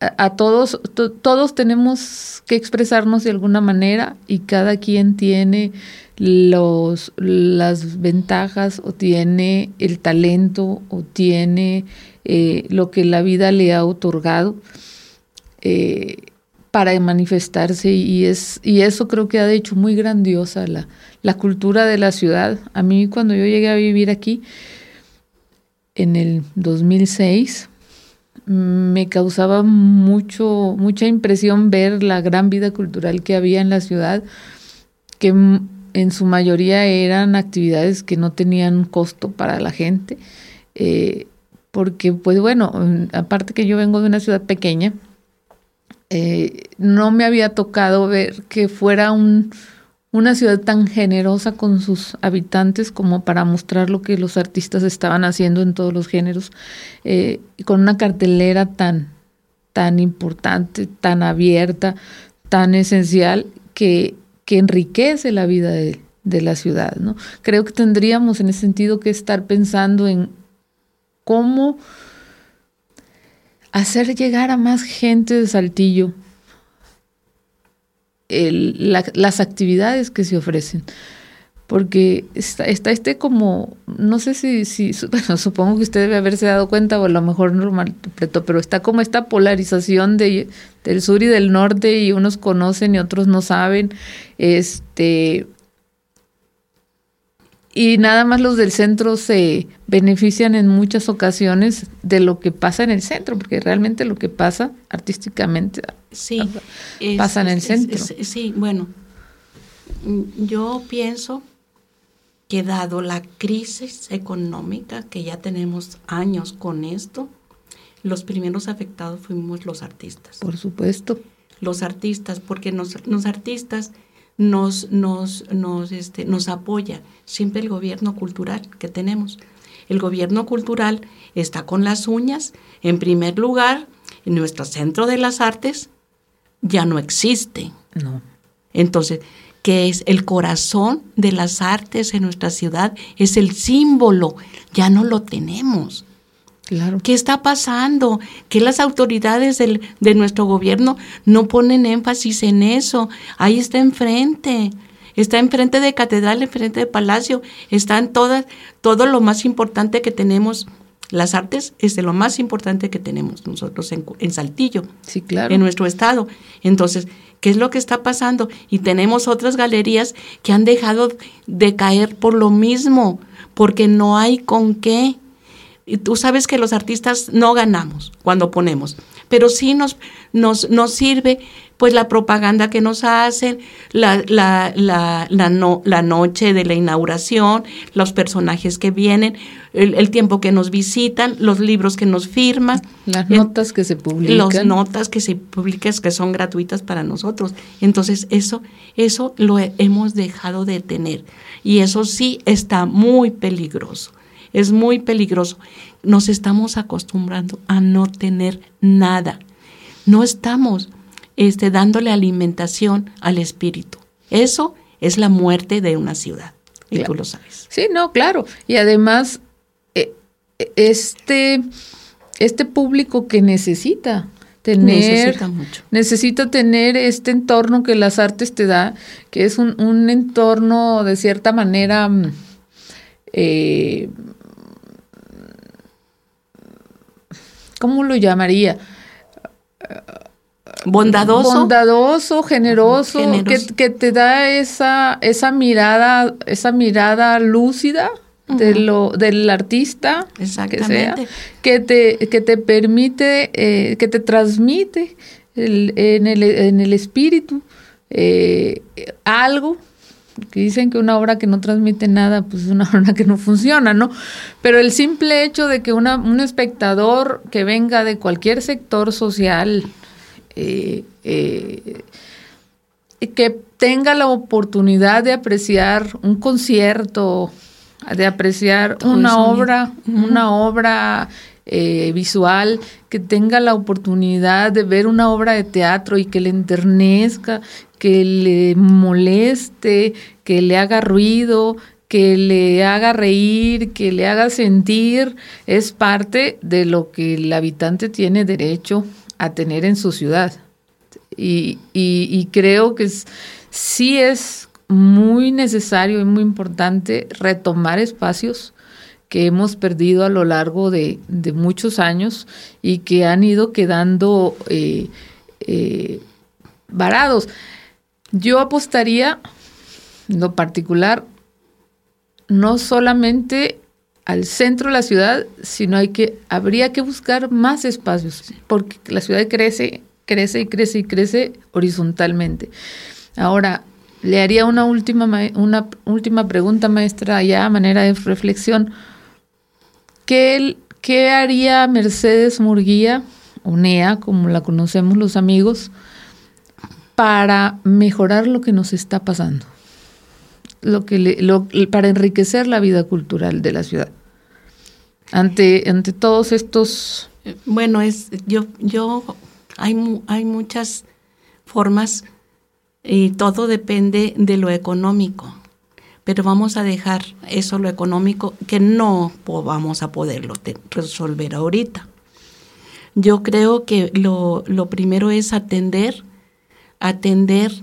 a, todos, todos tenemos que expresarnos de alguna manera y cada quien tiene los, las ventajas o tiene el talento o tiene eh, lo que la vida le ha otorgado para manifestarse y, es, y eso creo que ha hecho muy grandiosa la, la cultura de la ciudad. A mí cuando yo llegué a vivir aquí en el 2006 me causaba mucho mucha impresión ver la gran vida cultural que había en la ciudad que en su mayoría eran actividades que no tenían costo para la gente eh, porque pues bueno aparte que yo vengo de una ciudad pequeña eh, no me había tocado ver que fuera un, una ciudad tan generosa con sus habitantes como para mostrar lo que los artistas estaban haciendo en todos los géneros, eh, con una cartelera tan, tan importante, tan abierta, tan esencial, que, que enriquece la vida de, de la ciudad. ¿no? Creo que tendríamos en ese sentido que estar pensando en cómo hacer llegar a más gente de Saltillo las actividades que se ofrecen. porque está, está este como, no sé si, [laughs] bueno, supongo que usted debe haberse dado cuenta o a lo mejor no lo malinterpretó, pero está como esta polarización de, del sur y del norte y unos conocen y otros no saben, este, y nada más los del centro se benefician en muchas ocasiones de lo que pasa en el centro, porque realmente lo que pasa artísticamente sí, pasa en el centro. sí, bueno, yo pienso que dado la crisis económica, que ya tenemos años con esto, los primeros afectados fuimos los artistas. Por supuesto. Los artistas, porque los artistas nos, nos, nos, este, nos apoya siempre el gobierno cultural que tenemos. El gobierno cultural está con las uñas. En primer lugar, en nuestro centro de las artes ya no existe. No. Entonces, que es el corazón de las artes en nuestra ciudad, es el símbolo, ya no lo tenemos. Claro. ¿Qué está pasando? Que las autoridades del, de nuestro gobierno no ponen énfasis en eso. Ahí está enfrente. Está enfrente de catedral, enfrente de palacio. Están todas, todo lo más importante que tenemos. Las artes es de lo más importante que tenemos nosotros en, en Saltillo. Sí, claro. En nuestro estado. Entonces, qué es lo que está pasando. Y tenemos otras galerías que han dejado de caer por lo mismo, porque no hay con qué. Y tú sabes que los artistas no ganamos cuando ponemos, pero sí nos, nos, nos sirve pues la propaganda que nos hacen, la, la, la, la, no, la noche de la inauguración, los personajes que vienen, el, tiempo que nos visitan, los libros que nos firman. Las notas que se publican. Las notas que se publican que son gratuitas para nosotros. Entonces eso, eso lo hemos dejado de tener y eso sí está muy peligroso. Es muy peligroso. Nos estamos acostumbrando a no tener nada. No estamos este, dándole alimentación al espíritu. Eso es la muerte de una ciudad. Y tú lo sabes. Sí, no, claro. Y además, eh, este, este público que necesita tener, necesita, mucho. necesita tener este entorno que las artes te da, que es un, un entorno de cierta manera mm, eh, ¿cómo lo llamaría? bondadoso. Bondadoso, generoso, Que, te da esa, esa mirada, esa mirada lúcida de lo, del artista, que sea, que te, que te permite, eh, que te transmite en, el, en el espíritu eh, algo que dicen que una obra que no transmite nada, pues es una [laughs] obra que no funciona, ¿no? Pero el simple hecho de que una, un espectador que venga de cualquier sector social, eh, eh, que tenga la oportunidad de apreciar un concierto, de apreciar una obra, una obra eh, visual, que tenga la oportunidad de ver una obra de teatro y que le enternezca, que le moleste, que le haga ruido, que le haga reír, que le haga sentir, es parte de lo que el habitante tiene derecho a tener en su ciudad. Y, y, creo que sí es muy necesario y muy importante retomar espacios que hemos perdido a lo largo de, muchos años y que han ido quedando eh, eh, varados. Yo apostaría, en lo particular, no solamente al centro de la ciudad, sino hay que, habría que buscar más espacios, porque la ciudad crece, crece y crece y crece horizontalmente. Ahora, le haría una última, una última pregunta, maestra, ya a manera de reflexión. ¿Qué, qué haría Mercedes Murguía, o NEA, como la conocemos los amigos, para mejorar lo que nos está pasando? lo que para enriquecer la vida cultural de la ciudad. Ante, ante todos estos... Bueno, es yo, yo hay, hay muchas formas y todo depende de lo económico, pero vamos a dejar eso lo económico que no vamos a poderlo resolver ahorita. Yo creo que lo, lo primero es atender, atender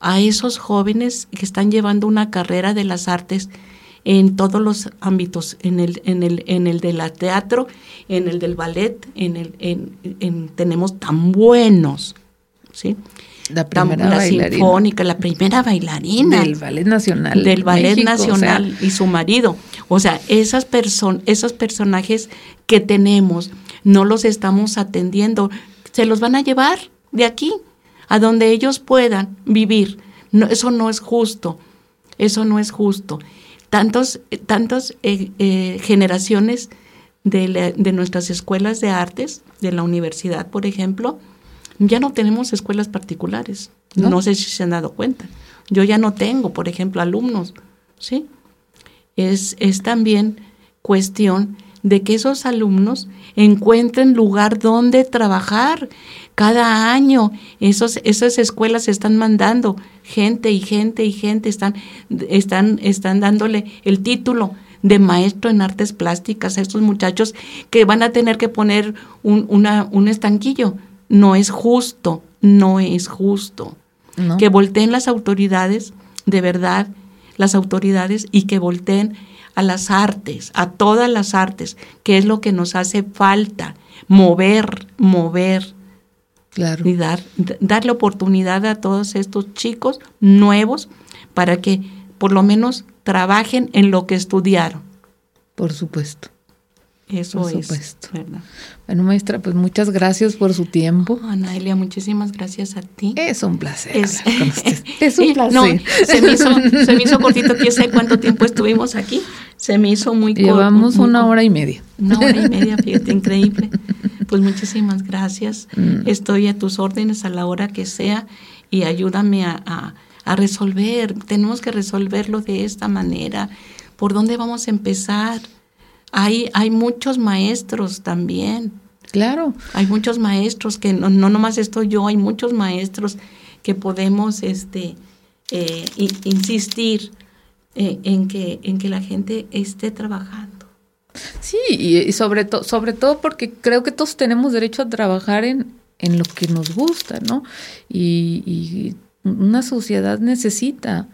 a esos jóvenes que están llevando una carrera de las artes en todos los ámbitos, en el, en el, en el del teatro, en el del ballet, en el, en, tenemos tan buenos, ¿sí? La primera la sinfónica, la primera bailarina. Del Ballet Nacional. Del Ballet Nacional y su marido. O sea, esas person esos personajes que tenemos, no los estamos atendiendo. Se los van a llevar de aquí, a donde ellos puedan vivir. No, eso no es justo. Eso no es justo. Tantos, tantos eh, eh, generaciones de, de nuestras escuelas de artes, de la universidad, por ejemplo, ya no tenemos escuelas particulares. ¿No? sé si se han dado cuenta. Yo ya no tengo, por ejemplo, alumnos, ¿sí? Es, es también cuestión de que esos alumnos encuentren lugar donde trabajar. Cada año esos, esas escuelas están mandando gente y gente y gente, están, están, están dándole el título de maestro en artes plásticas a estos muchachos que van a tener que poner un, una, un estanquillo no es justo, no es justo. Que volteen las autoridades, de verdad, las autoridades, y que volteen a las artes, a todas las artes, que es lo que nos hace falta, mover, mover. Claro. Y dar, darle oportunidad a todos estos chicos nuevos para que por lo menos trabajen en lo que estudiaron. Por supuesto. Eso por supuesto. Bueno, maestra, pues muchas gracias por su tiempo. Oh, Ana Elia, muchísimas gracias a ti. Es un placer. Es, [laughs] es un placer. No, se me, hizo, se me hizo cortito, quién sé cuánto [laughs] tiempo estuvimos aquí. Se me hizo muy corto. Llevamos una hora y media. Una hora y media, fíjate, [laughs] increíble. Pues muchísimas gracias. Mm. Estoy a tus órdenes a la hora que sea y ayúdame a, a resolver. Tenemos que resolverlo de esta manera. ¿Por dónde vamos a empezar? Hay, hay muchos maestros también. Claro. Hay muchos maestros que no, no nomás estoy yo, hay muchos maestros que podemos este, eh, insistir eh, en, que, en que la gente esté trabajando. Sí, y, sobre, sobre todo porque creo que todos tenemos derecho a trabajar en, en lo que nos gusta, ¿no? Y, y una sociedad necesita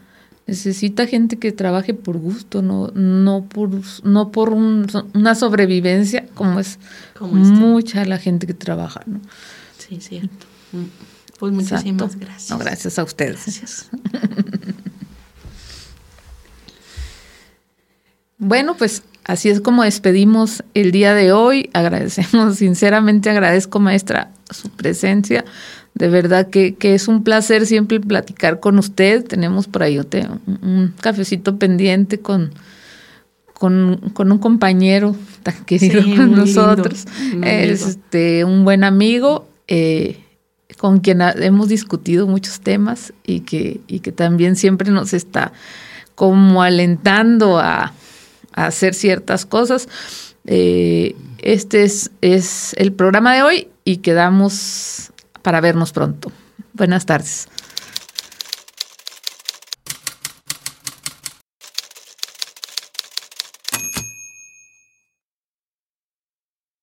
Necesita gente que trabaje por gusto, no, no por, no por una sobrevivencia, como es mucha la gente que trabaja, ¿no? Sí, cierto. Pues muchísimas gracias. No, gracias a ustedes. Gracias. [laughs] bueno, pues así es como despedimos el día de hoy. Agradecemos, sinceramente agradezco, maestra, su presencia. De verdad que, es un placer siempre platicar con usted. Tenemos por ahí un, cafecito pendiente con, con, un compañero tan querido con nosotros. este, un buen amigo eh, con quien hemos discutido muchos temas y que, y que también siempre nos está como alentando a, hacer ciertas cosas. Eh, este es, es el programa de hoy y quedamos para vernos pronto. Buenas tardes.